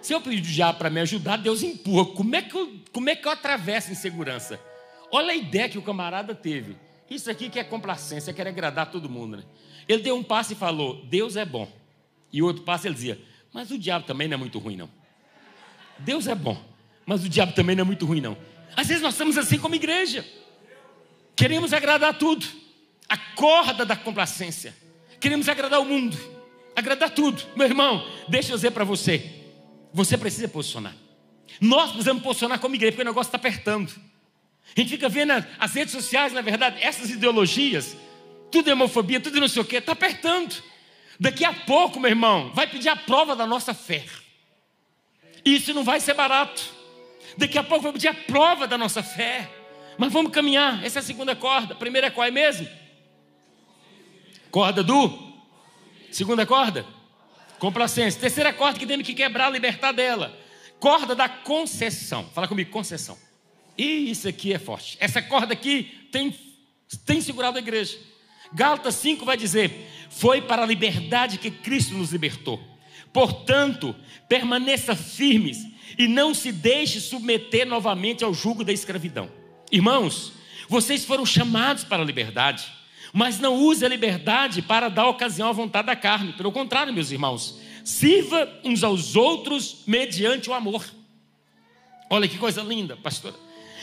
Se eu pedir o diabo para me ajudar, Deus empurra. Como é, que eu, como é que eu atravesso em segurança? Olha a ideia que o camarada teve. Isso aqui que é complacência, quer agradar todo mundo. Né? Ele deu um passo e falou: Deus é bom. E outro passo ele dizia: Mas o diabo também não é muito ruim, não. Deus é bom, mas o diabo também não é muito ruim, não. Às vezes nós estamos assim como igreja. Queremos agradar tudo. A corda da complacência. Queremos agradar o mundo. Agradar tudo. Meu irmão, deixa eu dizer para você. Você precisa posicionar. Nós precisamos posicionar como igreja, porque o negócio está apertando. A gente fica vendo as redes sociais, na verdade, essas ideologias, tudo é homofobia, tudo não sei o quê, está apertando. Daqui a pouco, meu irmão, vai pedir a prova da nossa fé. E isso não vai ser barato. Daqui a pouco vai pedir a prova da nossa fé. Mas vamos caminhar. Essa é a segunda corda. A primeira é qual é mesmo? Corda do? Segunda corda? Complacência. Terceira corda que temos que quebrar, libertar dela. Corda da concessão. Fala comigo, concessão. E isso aqui é forte. Essa corda aqui tem, tem segurado a igreja. Gálatas 5 vai dizer: Foi para a liberdade que Cristo nos libertou. Portanto, permaneça firmes e não se deixe submeter novamente ao jugo da escravidão. Irmãos, vocês foram chamados para a liberdade, mas não use a liberdade para dar ocasião à vontade da carne. Pelo contrário, meus irmãos, sirva uns aos outros mediante o amor. Olha que coisa linda, pastora.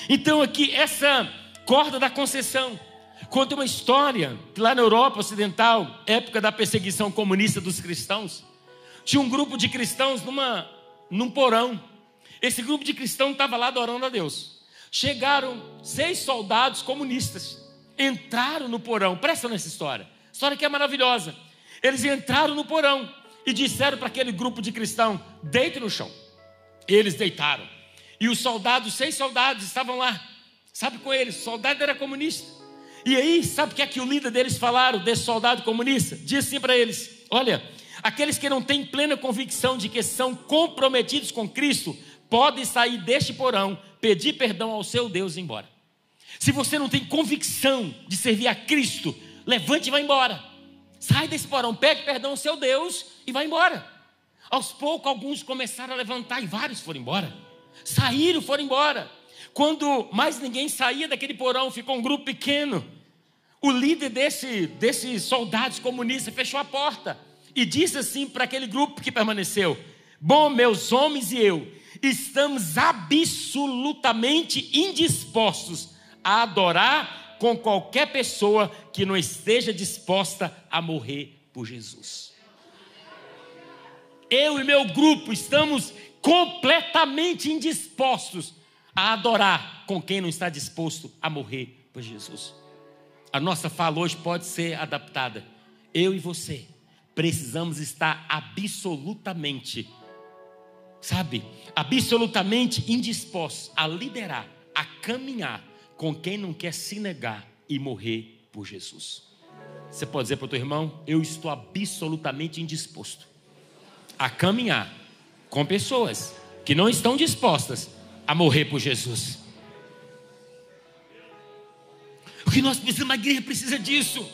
Então, aqui, essa corda da concessão conta uma história que lá na Europa Ocidental, época da perseguição comunista dos cristãos, tinha um grupo de cristãos numa, num porão. Esse grupo de cristãos estava lá adorando a Deus. Chegaram seis soldados comunistas, entraram no porão. Presta nessa história. História que é maravilhosa. Eles entraram no porão e disseram para aquele grupo de cristãos: deite no chão. Eles deitaram. E os soldados, seis soldados, estavam lá. Sabe com eles? O soldado era comunista. E aí, sabe o que é que o líder deles falaram, desse soldado comunista? Disse assim para eles: Olha, Aqueles que não têm plena convicção de que são comprometidos com Cristo, podem sair deste porão, pedir perdão ao seu Deus e ir embora. Se você não tem convicção de servir a Cristo, levante e vá embora. Sai desse porão, pede perdão ao seu Deus e vá embora. Aos poucos, alguns começaram a levantar e vários foram embora. Saíram, foram embora. Quando mais ninguém saía daquele porão, ficou um grupo pequeno. O líder desse, desses soldados comunistas fechou a porta e disse assim para aquele grupo que permaneceu: Bom, meus homens e eu, estamos absolutamente indispostos a adorar com qualquer pessoa que não esteja disposta a morrer por Jesus. Eu e meu grupo estamos completamente indispostos a adorar com quem não está disposto a morrer por Jesus. A nossa fala hoje pode ser adaptada. Eu e você precisamos estar absolutamente, sabe, absolutamente indispostos a liderar, a caminhar com quem não quer se negar e morrer por Jesus. Você pode dizer para o teu irmão: Eu estou absolutamente indisposto a caminhar com pessoas que não estão dispostas a morrer por Jesus. O que nós precisamos, a igreja precisa disso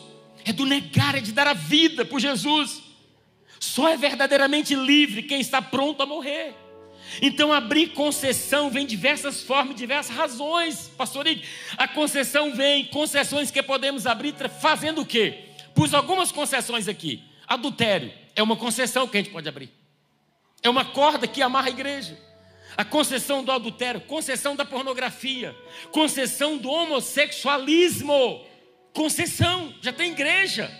é do negar, é de dar a vida por Jesus. Só é verdadeiramente livre quem está pronto a morrer. Então, abrir concessão vem diversas formas, diversas razões, pastor. A concessão vem, concessões que podemos abrir fazendo o quê? Pus algumas concessões aqui. Adultério é uma concessão que a gente pode abrir. É uma corda que amarra a igreja. A concessão do adultério, concessão da pornografia, concessão do homossexualismo concessão, já tem igreja.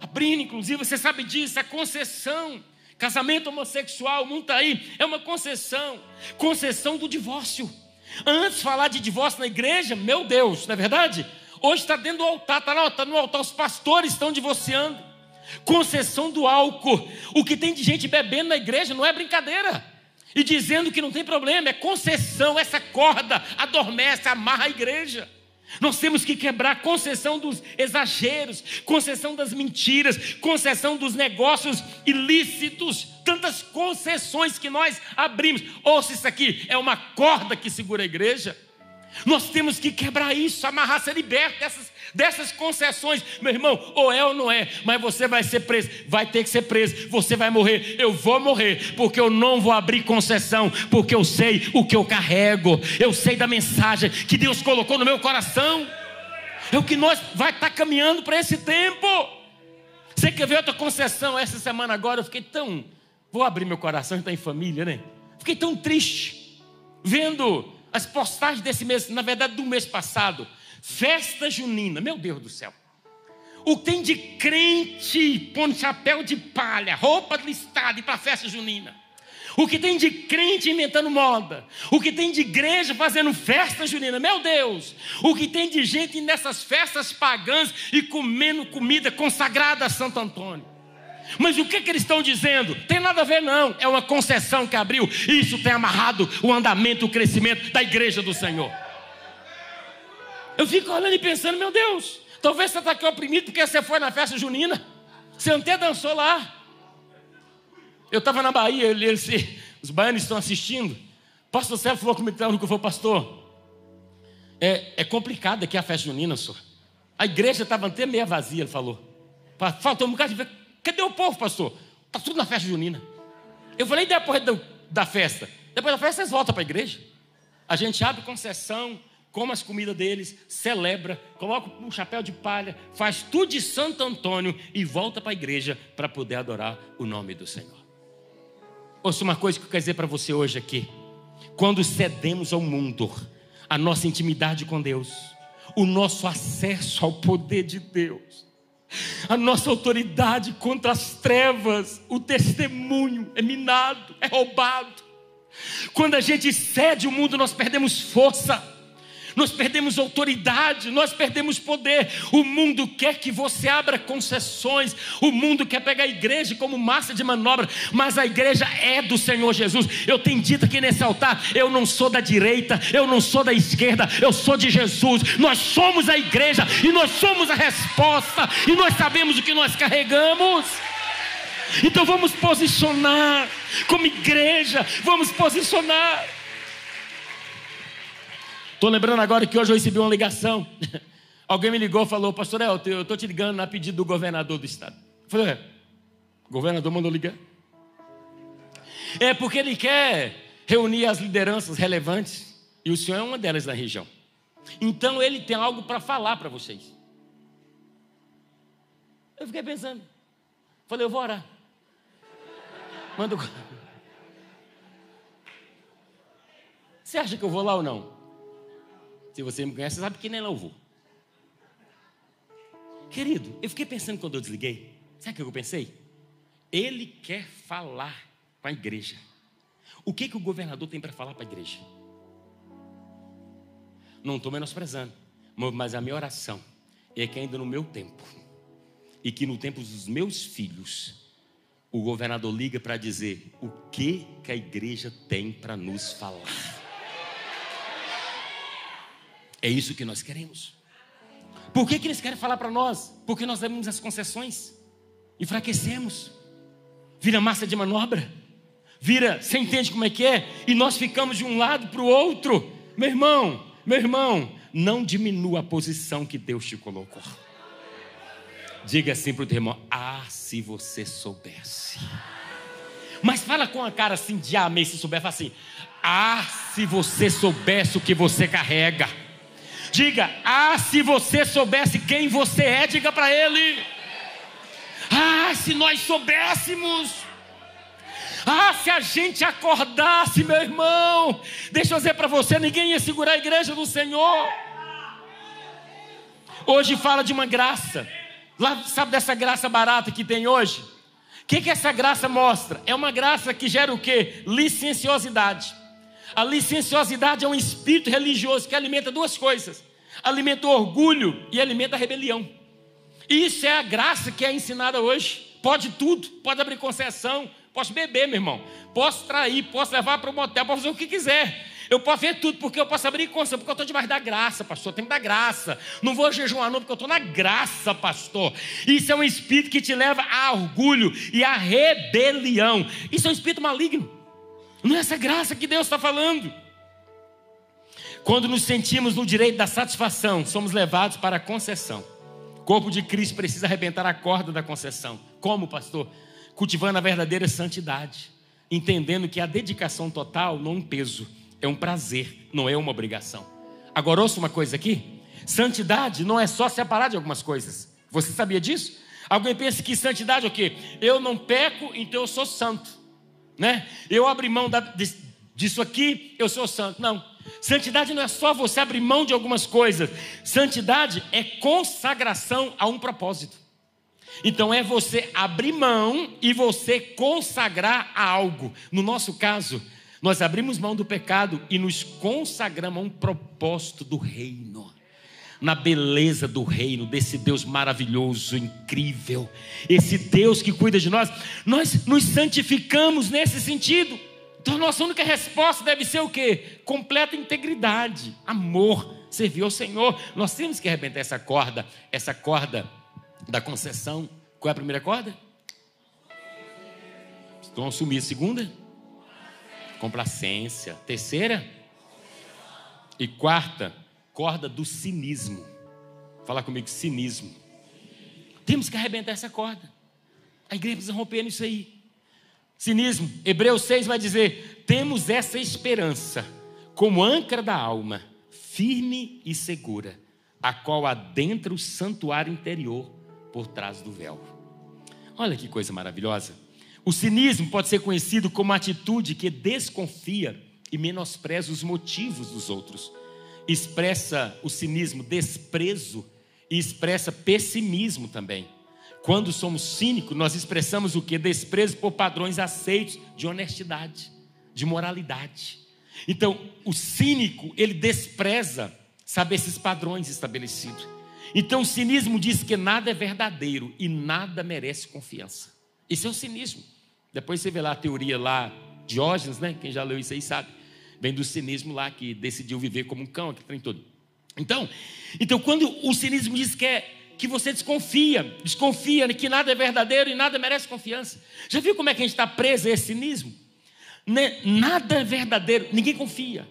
Abrindo, inclusive, você sabe disso, a concessão. Casamento homossexual, o mundo está aí, é uma concessão. Concessão do divórcio. Antes falar de divórcio na igreja, meu Deus, não é verdade? Hoje está dentro do altar, está tá no altar, os pastores estão divorciando. Concessão do álcool. O que tem de gente bebendo na igreja não é brincadeira. E dizendo que não tem problema, é concessão, essa corda adormece, amarra a igreja. Nós temos que quebrar concessão dos exageros, concessão das mentiras, concessão dos negócios ilícitos, tantas concessões que nós abrimos. Ouça isso aqui, é uma corda que segura a igreja. Nós temos que quebrar isso, amarrar, ser liberto dessas, dessas concessões. Meu irmão, ou é ou não é, mas você vai ser preso, vai ter que ser preso, você vai morrer, eu vou morrer, porque eu não vou abrir concessão, porque eu sei o que eu carrego, eu sei da mensagem que Deus colocou no meu coração. É o que nós vai estar tá caminhando para esse tempo. Você quer ver outra concessão? Essa semana agora eu fiquei tão. Vou abrir meu coração, está em família, né? Fiquei tão triste vendo as postagens desse mês, na verdade do mês passado, festa junina, meu Deus do céu. O que tem de crente pondo chapéu de palha, roupa listada para a festa junina. O que tem de crente inventando moda. O que tem de igreja fazendo festa junina. Meu Deus. O que tem de gente nessas festas pagãs e comendo comida consagrada a Santo Antônio. Mas o que, que eles estão dizendo? Tem nada a ver, não. É uma concessão que abriu. Isso tem amarrado o andamento, o crescimento da igreja do Senhor. Eu fico olhando e pensando, meu Deus, talvez você está aqui oprimido porque você foi na festa junina. Você até dançou lá. Eu estava na Bahia, ele, ele, os baianos estão assistindo. Pastor Sérgio falou comigo que foi pastor. É, é complicado aqui a festa junina, senhor. A igreja estava até meia vazia, ele falou. Faltou um bocado de. Cadê o povo, pastor? Está tudo na festa junina. Eu falei, depois da festa? Depois da festa, vocês voltam para a igreja. A gente abre concessão, come as comidas deles, celebra, coloca um chapéu de palha, faz tudo de Santo Antônio e volta para a igreja para poder adorar o nome do Senhor. Ouça uma coisa que eu quero dizer para você hoje aqui. Quando cedemos ao mundo, a nossa intimidade com Deus, o nosso acesso ao poder de Deus, a nossa autoridade contra as trevas, o testemunho é minado, é roubado. Quando a gente cede o mundo, nós perdemos força nós perdemos autoridade, nós perdemos poder. O mundo quer que você abra concessões, o mundo quer pegar a igreja como massa de manobra, mas a igreja é do Senhor Jesus. Eu tenho dito aqui nesse altar: eu não sou da direita, eu não sou da esquerda, eu sou de Jesus. Nós somos a igreja e nós somos a resposta, e nós sabemos o que nós carregamos. Então vamos posicionar como igreja, vamos posicionar. Estou lembrando agora que hoje eu recebi uma ligação. Alguém me ligou e falou, pastor Elton, eu estou te ligando na pedido do governador do estado. Eu falei, é, o governador mandou ligar. É porque ele quer reunir as lideranças relevantes, e o senhor é uma delas na região. Então ele tem algo para falar para vocês. Eu fiquei pensando. Falei, eu vou orar. Manda. Você acha que eu vou lá ou não? Se você me conhece, sabe que nem eu vou. Querido, eu fiquei pensando quando eu desliguei. Sabe o que eu pensei? Ele quer falar com a igreja. O que, que o governador tem para falar para a igreja? Não estou menosprezando, mas a minha oração é que ainda no meu tempo, e que no tempo dos meus filhos, o governador liga para dizer o que, que a igreja tem para nos falar. É isso que nós queremos. Por que, que eles querem falar para nós? Porque nós damos as concessões, enfraquecemos, vira massa de manobra, vira, você entende como é que é? E nós ficamos de um lado para o outro. Meu irmão, meu irmão, não diminua a posição que Deus te colocou. Diga assim para o teu irmão: Ah, se você soubesse. Mas fala com a cara assim de amém, se souber, fala assim: Ah, se você soubesse o que você carrega. Diga: Ah, se você soubesse quem você é, diga para ele. Ah, se nós soubéssemos. Ah, se a gente acordasse, meu irmão. Deixa eu dizer para você: ninguém ia segurar a igreja do Senhor. Hoje fala de uma graça. Lá, sabe dessa graça barata que tem hoje? O que, que essa graça mostra? É uma graça que gera o que? Licenciosidade. A licenciosidade é um espírito religioso que alimenta duas coisas: alimenta o orgulho e alimenta a rebelião. E isso é a graça que é ensinada hoje. Pode tudo, pode abrir concessão, posso beber, meu irmão, posso trair, posso levar para o motel, posso fazer o que quiser. Eu posso ver tudo, porque eu posso abrir concessão, porque eu estou debaixo da graça, pastor. Tem que dar graça. Não vou jejuar, não, porque eu estou na graça, pastor. Isso é um espírito que te leva a orgulho e a rebelião. Isso é um espírito maligno. Não é essa graça que Deus está falando. Quando nos sentimos no direito da satisfação, somos levados para a concessão. O corpo de Cristo precisa arrebentar a corda da concessão. Como, pastor? Cultivando a verdadeira santidade, entendendo que a dedicação total não é um peso, é um prazer, não é uma obrigação. Agora ouça uma coisa aqui: santidade não é só separar de algumas coisas. Você sabia disso? Alguém pensa que santidade é o quê? Eu não peco, então eu sou santo né? Eu abri mão da, disso aqui, eu sou santo. Não. Santidade não é só você abrir mão de algumas coisas. Santidade é consagração a um propósito. Então é você abrir mão e você consagrar a algo. No nosso caso, nós abrimos mão do pecado e nos consagramos a um propósito do reino na beleza do reino, desse Deus maravilhoso, incrível, esse Deus que cuida de nós, nós nos santificamos nesse sentido. Então, nossa única resposta deve ser o quê? Completa integridade, amor, servir ao Senhor. Nós temos que arrebentar essa corda, essa corda da concessão. Qual é a primeira corda? Estão assumir segunda? Complacência. Terceira? E quarta? Corda do cinismo. Fala comigo, cinismo. Temos que arrebentar essa corda. A igreja precisa romper nisso aí. Cinismo. Hebreus 6 vai dizer: temos essa esperança como âncora da alma, firme e segura, a qual adentra o santuário interior por trás do véu. Olha que coisa maravilhosa. O cinismo pode ser conhecido como atitude que desconfia e menospreza os motivos dos outros. Expressa o cinismo desprezo e expressa pessimismo também. Quando somos cínicos, nós expressamos o que? Desprezo por padrões aceitos de honestidade, de moralidade. Então, o cínico, ele despreza, sabe, esses padrões estabelecidos. Então, o cinismo diz que nada é verdadeiro e nada merece confiança. Isso é o cinismo. Depois você vê lá a teoria lá, Diógenes, né? Quem já leu isso aí sabe. Vem do cinismo lá que decidiu viver como um cão, aquele trem todo. Então, então quando o cinismo diz que é que você desconfia, desconfia que nada é verdadeiro e nada merece confiança. Já viu como é que a gente está preso a esse cinismo? Né? Nada é verdadeiro, ninguém confia.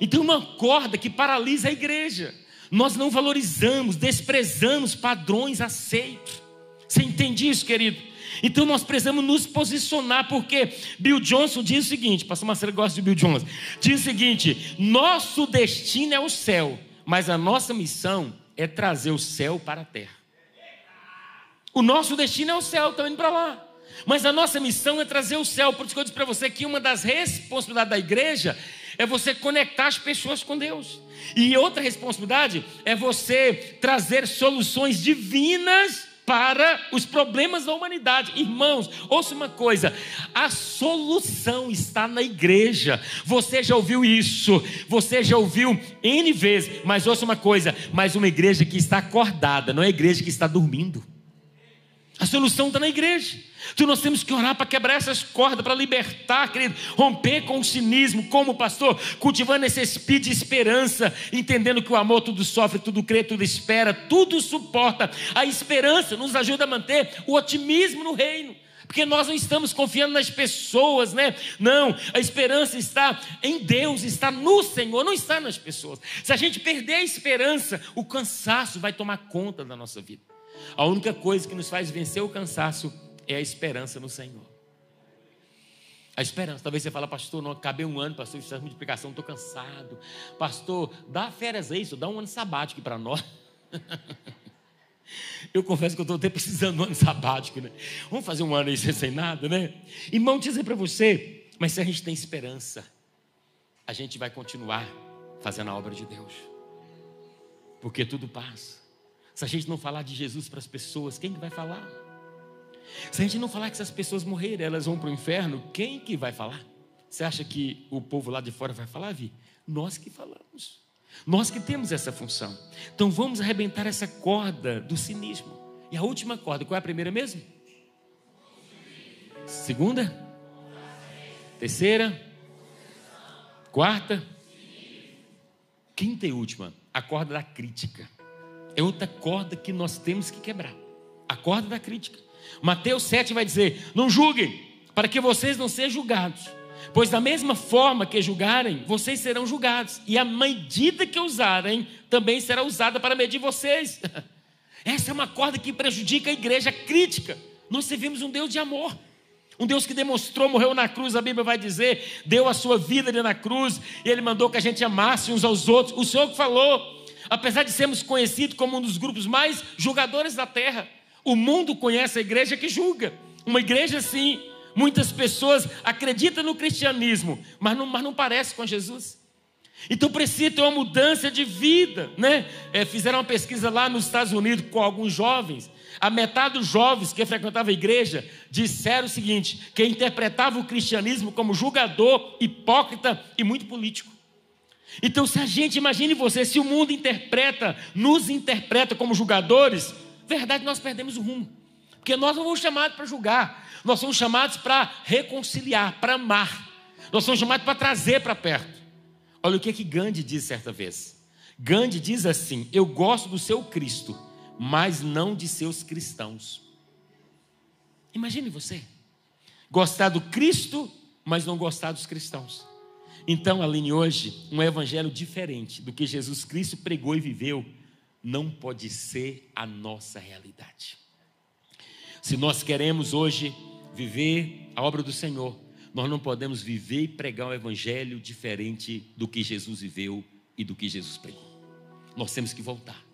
Então, uma corda que paralisa a igreja. Nós não valorizamos, desprezamos padrões aceitos. Você entende isso, querido? Então nós precisamos nos posicionar, porque Bill Johnson diz o seguinte: Pastor Marcelo gosta de Bill Johnson. Diz o seguinte: nosso destino é o céu, mas a nossa missão é trazer o céu para a terra. O nosso destino é o céu, estamos indo para lá. Mas a nossa missão é trazer o céu. Por isso que eu disse para você que uma das responsabilidades da igreja é você conectar as pessoas com Deus. E outra responsabilidade é você trazer soluções divinas para os problemas da humanidade. Irmãos, ouça uma coisa: a solução está na igreja. Você já ouviu isso, você já ouviu N vezes, mas ouça uma coisa: mas uma igreja que está acordada, não é igreja que está dormindo. A solução está na igreja. Então nós temos que orar para quebrar essas cordas, para libertar, querido, romper com o cinismo, como pastor, cultivando esse espírito de esperança, entendendo que o amor tudo sofre, tudo crê, tudo espera, tudo suporta. A esperança nos ajuda a manter o otimismo no reino. Porque nós não estamos confiando nas pessoas, né? Não, a esperança está em Deus, está no Senhor, não está nas pessoas. Se a gente perder a esperança, o cansaço vai tomar conta da nossa vida. A única coisa que nos faz vencer o cansaço é a esperança no Senhor. A esperança. Talvez você fale, pastor, não acabei um ano, pastor, isso é multiplicação, estou cansado. Pastor, dá férias aí, isso, dá um ano sabático para nós. Eu confesso que eu estou até precisando de um ano sabático, né? Vamos fazer um ano aí sem nada, né? Irmão, dizer para você, mas se a gente tem esperança, a gente vai continuar fazendo a obra de Deus. Porque tudo passa. Se a gente não falar de Jesus para as pessoas, quem que vai falar? Se a gente não falar que essas pessoas morrerem, elas vão para o inferno, quem que vai falar? Você acha que o povo lá de fora vai falar, Vi? Nós que falamos. Nós que temos essa função. Então vamos arrebentar essa corda do cinismo. E a última corda, qual é a primeira mesmo? Segunda? Terceira? Quarta? Quinta e última, a corda da crítica. É outra corda que nós temos que quebrar. A corda da crítica. Mateus 7 vai dizer: Não julguem, para que vocês não sejam julgados. Pois da mesma forma que julgarem, vocês serão julgados. E a medida que usarem também será usada para medir vocês. Essa é uma corda que prejudica a igreja crítica. Nós servimos um Deus de amor. Um Deus que demonstrou, morreu na cruz, a Bíblia vai dizer, deu a sua vida ali na cruz, e Ele mandou que a gente amasse uns aos outros. O Senhor que falou, apesar de sermos conhecidos como um dos grupos mais julgadores da terra, o mundo conhece a igreja que julga. Uma igreja assim. Muitas pessoas acreditam no cristianismo, mas não, mas não parece com Jesus. Então precisa ter uma mudança de vida, né? É, fizeram uma pesquisa lá nos Estados Unidos com alguns jovens. A metade dos jovens que frequentavam a igreja disseram o seguinte: que interpretava o cristianismo como julgador, hipócrita e muito político. Então, se a gente, imagine você, se o mundo interpreta, nos interpreta como julgadores, verdade, nós perdemos o rumo. Porque nós não fomos chamados para julgar, nós somos chamados para reconciliar, para amar. Nós somos chamados para trazer para perto. Olha o que, que Gandhi diz certa vez. Gandhi diz assim: Eu gosto do seu Cristo, mas não de seus cristãos. Imagine você gostar do Cristo, mas não gostar dos cristãos. Então, Aline, hoje, um evangelho diferente do que Jesus Cristo pregou e viveu não pode ser a nossa realidade. Se nós queremos hoje viver a obra do Senhor, nós não podemos viver e pregar um evangelho diferente do que Jesus viveu e do que Jesus pregou. Nós temos que voltar.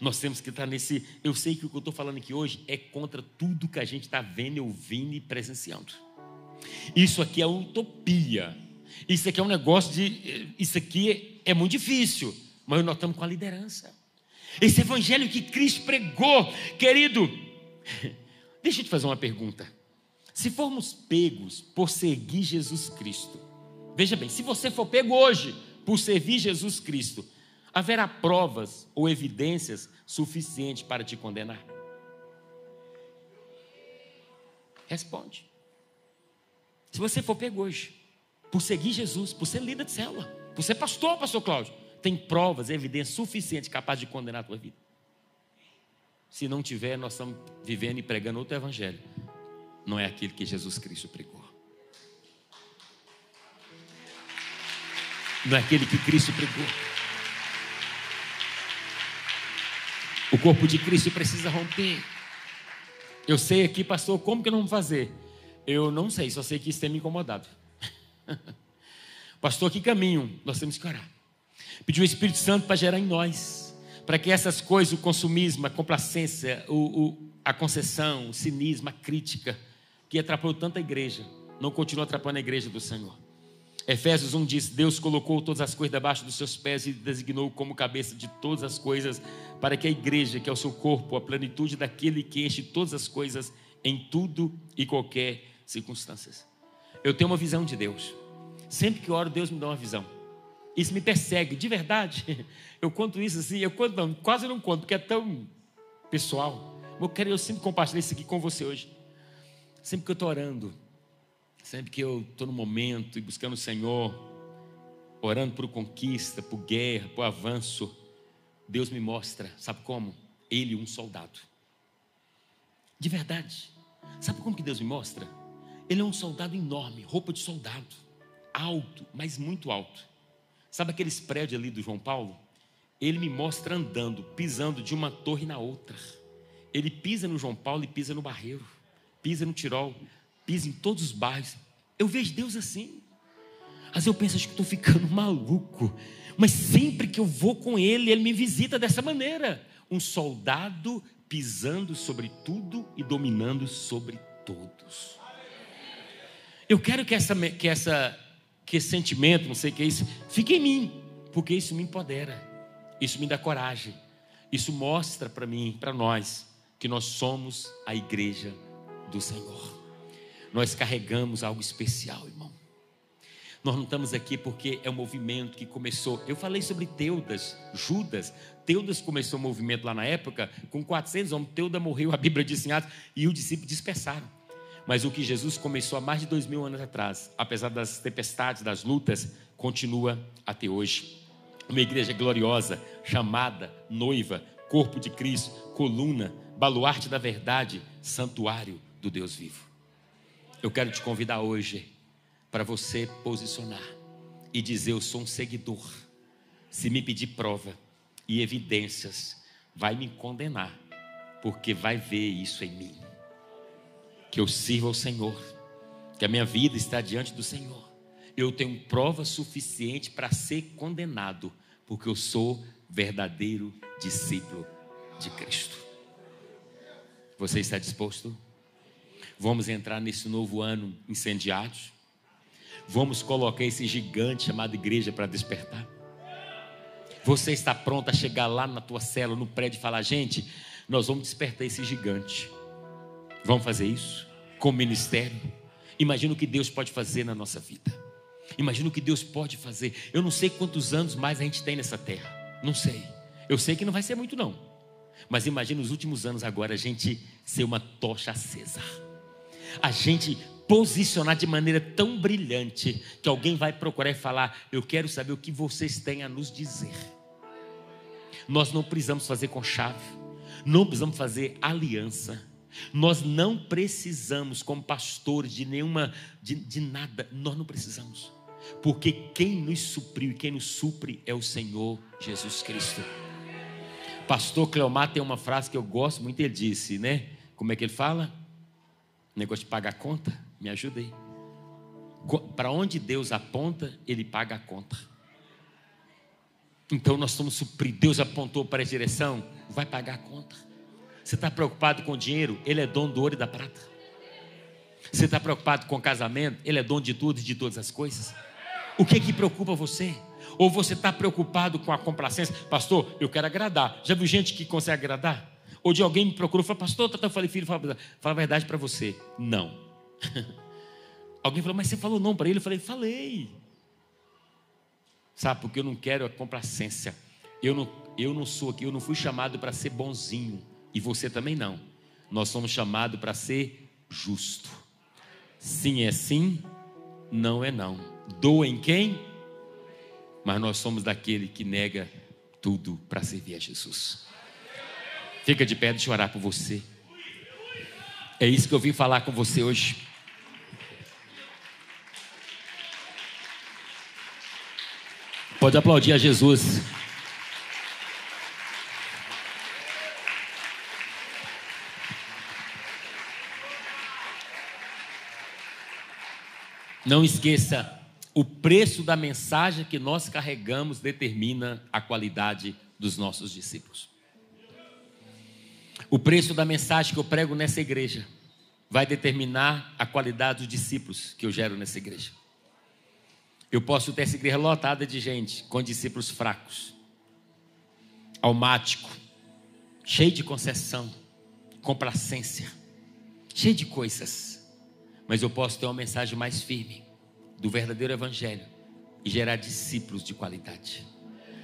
Nós temos que estar nesse. Eu sei que o que eu estou falando aqui hoje é contra tudo que a gente está vendo, ouvindo e presenciando. Isso aqui é utopia. Isso aqui é um negócio de. Isso aqui é muito difícil, mas nós estamos com a liderança. Esse evangelho que Cristo pregou, querido, deixa eu te fazer uma pergunta. Se formos pegos por seguir Jesus Cristo, veja bem, se você for pego hoje por servir Jesus Cristo, haverá provas ou evidências suficientes para te condenar? Responde. Se você for pego hoje, por seguir Jesus, por ser líder de célula, por ser pastor, pastor Cláudio, tem provas, evidências suficientes capazes de condenar a tua vida. Se não tiver, nós estamos vivendo e pregando outro evangelho. Não é aquele que Jesus Cristo pregou. Não é aquele que Cristo pregou. O corpo de Cristo precisa romper. Eu sei aqui, pastor, como que não vamos fazer? Eu não sei, só sei que isso tem me incomodado. pastor, que caminho nós temos que orar? Pedir o Espírito Santo para gerar em nós, para que essas coisas, o consumismo, a complacência, o, o, a concessão, o cinismo, a crítica, que atrapalhou tanta igreja, não continue atrapalhando a igreja do Senhor. Efésios 1 diz: Deus colocou todas as coisas debaixo dos seus pés e designou como cabeça de todas as coisas, para que a igreja, que é o seu corpo, a plenitude daquele que enche todas as coisas em tudo e qualquer circunstâncias. Eu tenho uma visão de Deus. Sempre que oro, Deus me dá uma visão. Isso me persegue, de verdade. Eu conto isso assim, eu conto, não, quase não conto, porque é tão pessoal. Eu quero eu sempre compartilhar isso aqui com você hoje. Sempre que eu estou orando, sempre que eu estou no momento e buscando o Senhor, orando por conquista, por guerra, por avanço, Deus me mostra, sabe como? Ele, um soldado. De verdade. Sabe como que Deus me mostra? Ele é um soldado enorme, roupa de soldado, alto, mas muito alto. Sabe aqueles prédios ali do João Paulo? Ele me mostra andando, pisando de uma torre na outra. Ele pisa no João Paulo e pisa no Barreiro, pisa no Tirol, pisa em todos os bairros. Eu vejo Deus assim. Às vezes eu penso, acho que estou ficando maluco. Mas sempre que eu vou com Ele, Ele me visita dessa maneira. Um soldado pisando sobre tudo e dominando sobre todos. Eu quero que essa, que essa que sentimento, não sei o que é isso, fique em mim, porque isso me empodera, isso me dá coragem, isso mostra para mim, para nós, que nós somos a igreja do Senhor. Nós carregamos algo especial, irmão. Nós não estamos aqui porque é um movimento que começou. Eu falei sobre Teudas, Judas. Teudas começou o um movimento lá na época, com 400 homens. Teuda morreu, a Bíblia diz em Atos, e os discípulos dispersaram. Mas o que Jesus começou há mais de dois mil anos atrás, apesar das tempestades, das lutas, continua até hoje. Uma igreja gloriosa, chamada, noiva, corpo de Cristo, coluna, baluarte da verdade, santuário do Deus vivo. Eu quero te convidar hoje para você posicionar e dizer: Eu sou um seguidor. Se me pedir prova e evidências, vai me condenar, porque vai ver isso em mim que eu sirva ao Senhor, que a minha vida está diante do Senhor. Eu tenho prova suficiente para ser condenado, porque eu sou verdadeiro discípulo de Cristo. Você está disposto? Vamos entrar nesse novo ano incendiados? Vamos colocar esse gigante chamado igreja para despertar? Você está pronto a chegar lá na tua cela, no prédio e falar: gente, nós vamos despertar esse gigante. Vamos fazer isso? Como ministério. Imagina o que Deus pode fazer na nossa vida. Imagina o que Deus pode fazer. Eu não sei quantos anos mais a gente tem nessa terra. Não sei. Eu sei que não vai ser muito, não. Mas imagina os últimos anos agora a gente ser uma tocha acesa. A gente posicionar de maneira tão brilhante que alguém vai procurar e falar: Eu quero saber o que vocês têm a nos dizer. Nós não precisamos fazer com chave, não precisamos fazer aliança nós não precisamos, como pastores, de nenhuma, de, de nada, nós não precisamos, porque quem nos supriu e quem nos supre é o Senhor Jesus Cristo. Pastor Cleomar tem uma frase que eu gosto muito, ele disse, né? Como é que ele fala? Negócio de pagar conta? Me ajuda aí. Para onde Deus aponta, ele paga a conta. Então nós somos supridos. Deus apontou para a direção, vai pagar a conta. Você está preocupado com dinheiro? Ele é dono do ouro e da prata. Você está preocupado com casamento? Ele é dono de tudo e de todas as coisas. O que que preocupa você? Ou você está preocupado com a complacência? Pastor, eu quero agradar. Já viu gente que consegue agradar? Ou de alguém me procurou e falou, pastor, eu falei, filho, fala, fala a verdade para você. Não. alguém falou, mas você falou não para ele? Eu falei, falei. Sabe, porque eu não quero a complacência. Eu não, eu não sou aqui, eu não fui chamado para ser bonzinho. E você também não. Nós somos chamados para ser justo. Sim é sim, não é não. Doa em quem? Mas nós somos daquele que nega tudo para servir a Jesus. Fica de pé, deixa eu orar por você. É isso que eu vim falar com você hoje. Pode aplaudir a Jesus. Não esqueça, o preço da mensagem que nós carregamos determina a qualidade dos nossos discípulos. O preço da mensagem que eu prego nessa igreja vai determinar a qualidade dos discípulos que eu gero nessa igreja. Eu posso ter essa igreja lotada de gente com discípulos fracos, almático, cheio de concessão, complacência, cheio de coisas mas eu posso ter uma mensagem mais firme do verdadeiro evangelho e gerar discípulos de qualidade.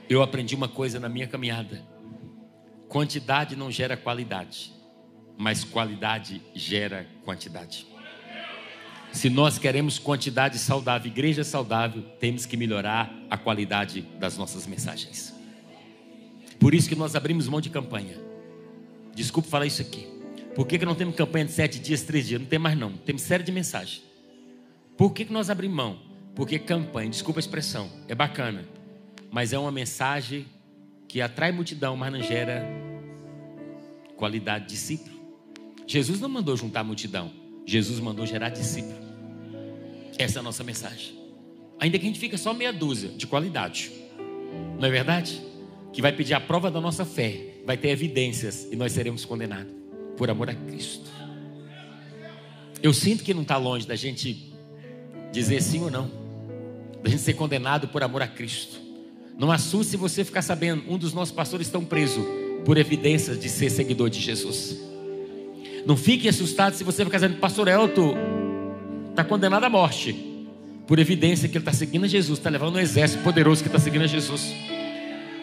Eu aprendi uma coisa na minha caminhada: quantidade não gera qualidade, mas qualidade gera quantidade. Se nós queremos quantidade saudável, igreja saudável, temos que melhorar a qualidade das nossas mensagens. Por isso que nós abrimos mão de campanha. Desculpe falar isso aqui. Por que, que não temos campanha de sete dias, três dias? Não tem mais não. Temos série de mensagens. Por que, que nós abrimos mão? Porque campanha, desculpa a expressão, é bacana. Mas é uma mensagem que atrai multidão, mas não gera qualidade de discípulo. Jesus não mandou juntar multidão. Jesus mandou gerar discípulo. Essa é a nossa mensagem. Ainda que a gente fica só meia dúzia de qualidade. Não é verdade? Que vai pedir a prova da nossa fé, vai ter evidências e nós seremos condenados por amor a Cristo. Eu sinto que não está longe da gente dizer sim ou não, da gente ser condenado por amor a Cristo. Não assuste se você ficar sabendo, um dos nossos pastores estão preso por evidências de ser seguidor de Jesus. Não fique assustado se você ficar dizendo, pastor Elton está condenado à morte, por evidência que ele está seguindo a Jesus, está levando um exército poderoso que está seguindo a Jesus.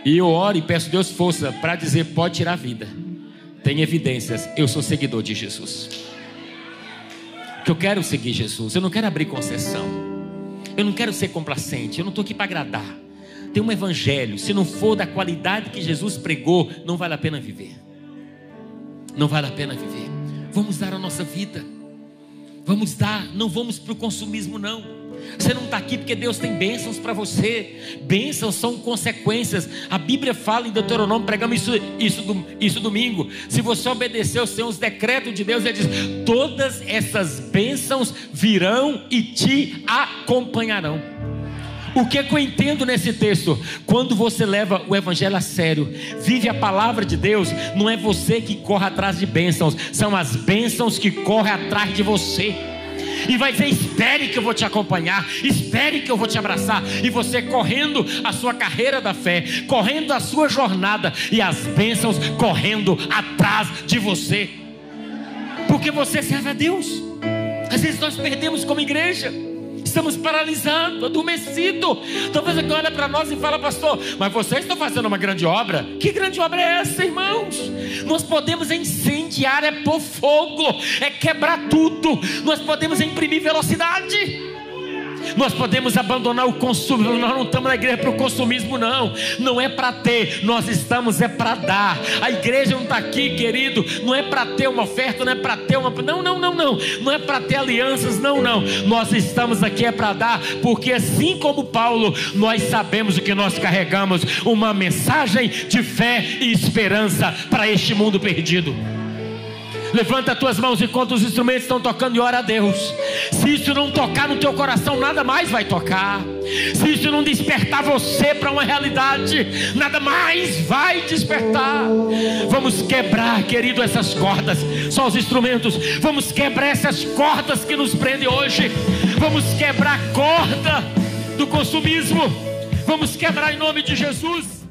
E eu oro e peço a Deus força para dizer: pode tirar a vida tem evidências, eu sou seguidor de Jesus. Que eu quero seguir Jesus, eu não quero abrir concessão. Eu não quero ser complacente, eu não estou aqui para agradar. Tem um evangelho, se não for da qualidade que Jesus pregou, não vale a pena viver. Não vale a pena viver. Vamos dar a nossa vida. Vamos dar, não vamos para o consumismo, não. Você não está aqui porque Deus tem bênçãos para você. Bênçãos são consequências. A Bíblia fala em Deuteronômio, pregamos isso, isso, isso domingo. Se você obedecer aos seus decretos de Deus, ele diz: todas essas bênçãos virão e te acompanharão. O que, é que eu entendo nesse texto? Quando você leva o Evangelho a sério, vive a palavra de Deus, não é você que corre atrás de bênçãos, são as bênçãos que correm atrás de você e vai dizer: espere que eu vou te acompanhar, espere que eu vou te abraçar. E você correndo a sua carreira da fé, correndo a sua jornada e as bênçãos correndo atrás de você, porque você serve a Deus. Às vezes nós perdemos como igreja estamos paralisados, adormecidos. Talvez alguém olha para nós e fala, pastor, mas vocês estão fazendo uma grande obra. Que grande obra é essa, irmãos? Nós podemos incendiar, é pôr fogo, é quebrar tudo. Nós podemos imprimir velocidade. Nós podemos abandonar o consumo. Nós não estamos na igreja para o consumismo, não. Não é para ter, nós estamos é para dar. A igreja não está aqui, querido. Não é para ter uma oferta, não é para ter uma. Não, não, não, não. Não é para ter alianças, não, não. Nós estamos aqui é para dar, porque assim como Paulo, nós sabemos o que nós carregamos uma mensagem de fé e esperança para este mundo perdido. Levanta as tuas mãos enquanto os instrumentos estão tocando e ora a Deus. Se isso não tocar no teu coração, nada mais vai tocar. Se isso não despertar você para uma realidade, nada mais vai despertar. Vamos quebrar, querido, essas cordas. Só os instrumentos. Vamos quebrar essas cordas que nos prendem hoje. Vamos quebrar a corda do consumismo. Vamos quebrar em nome de Jesus.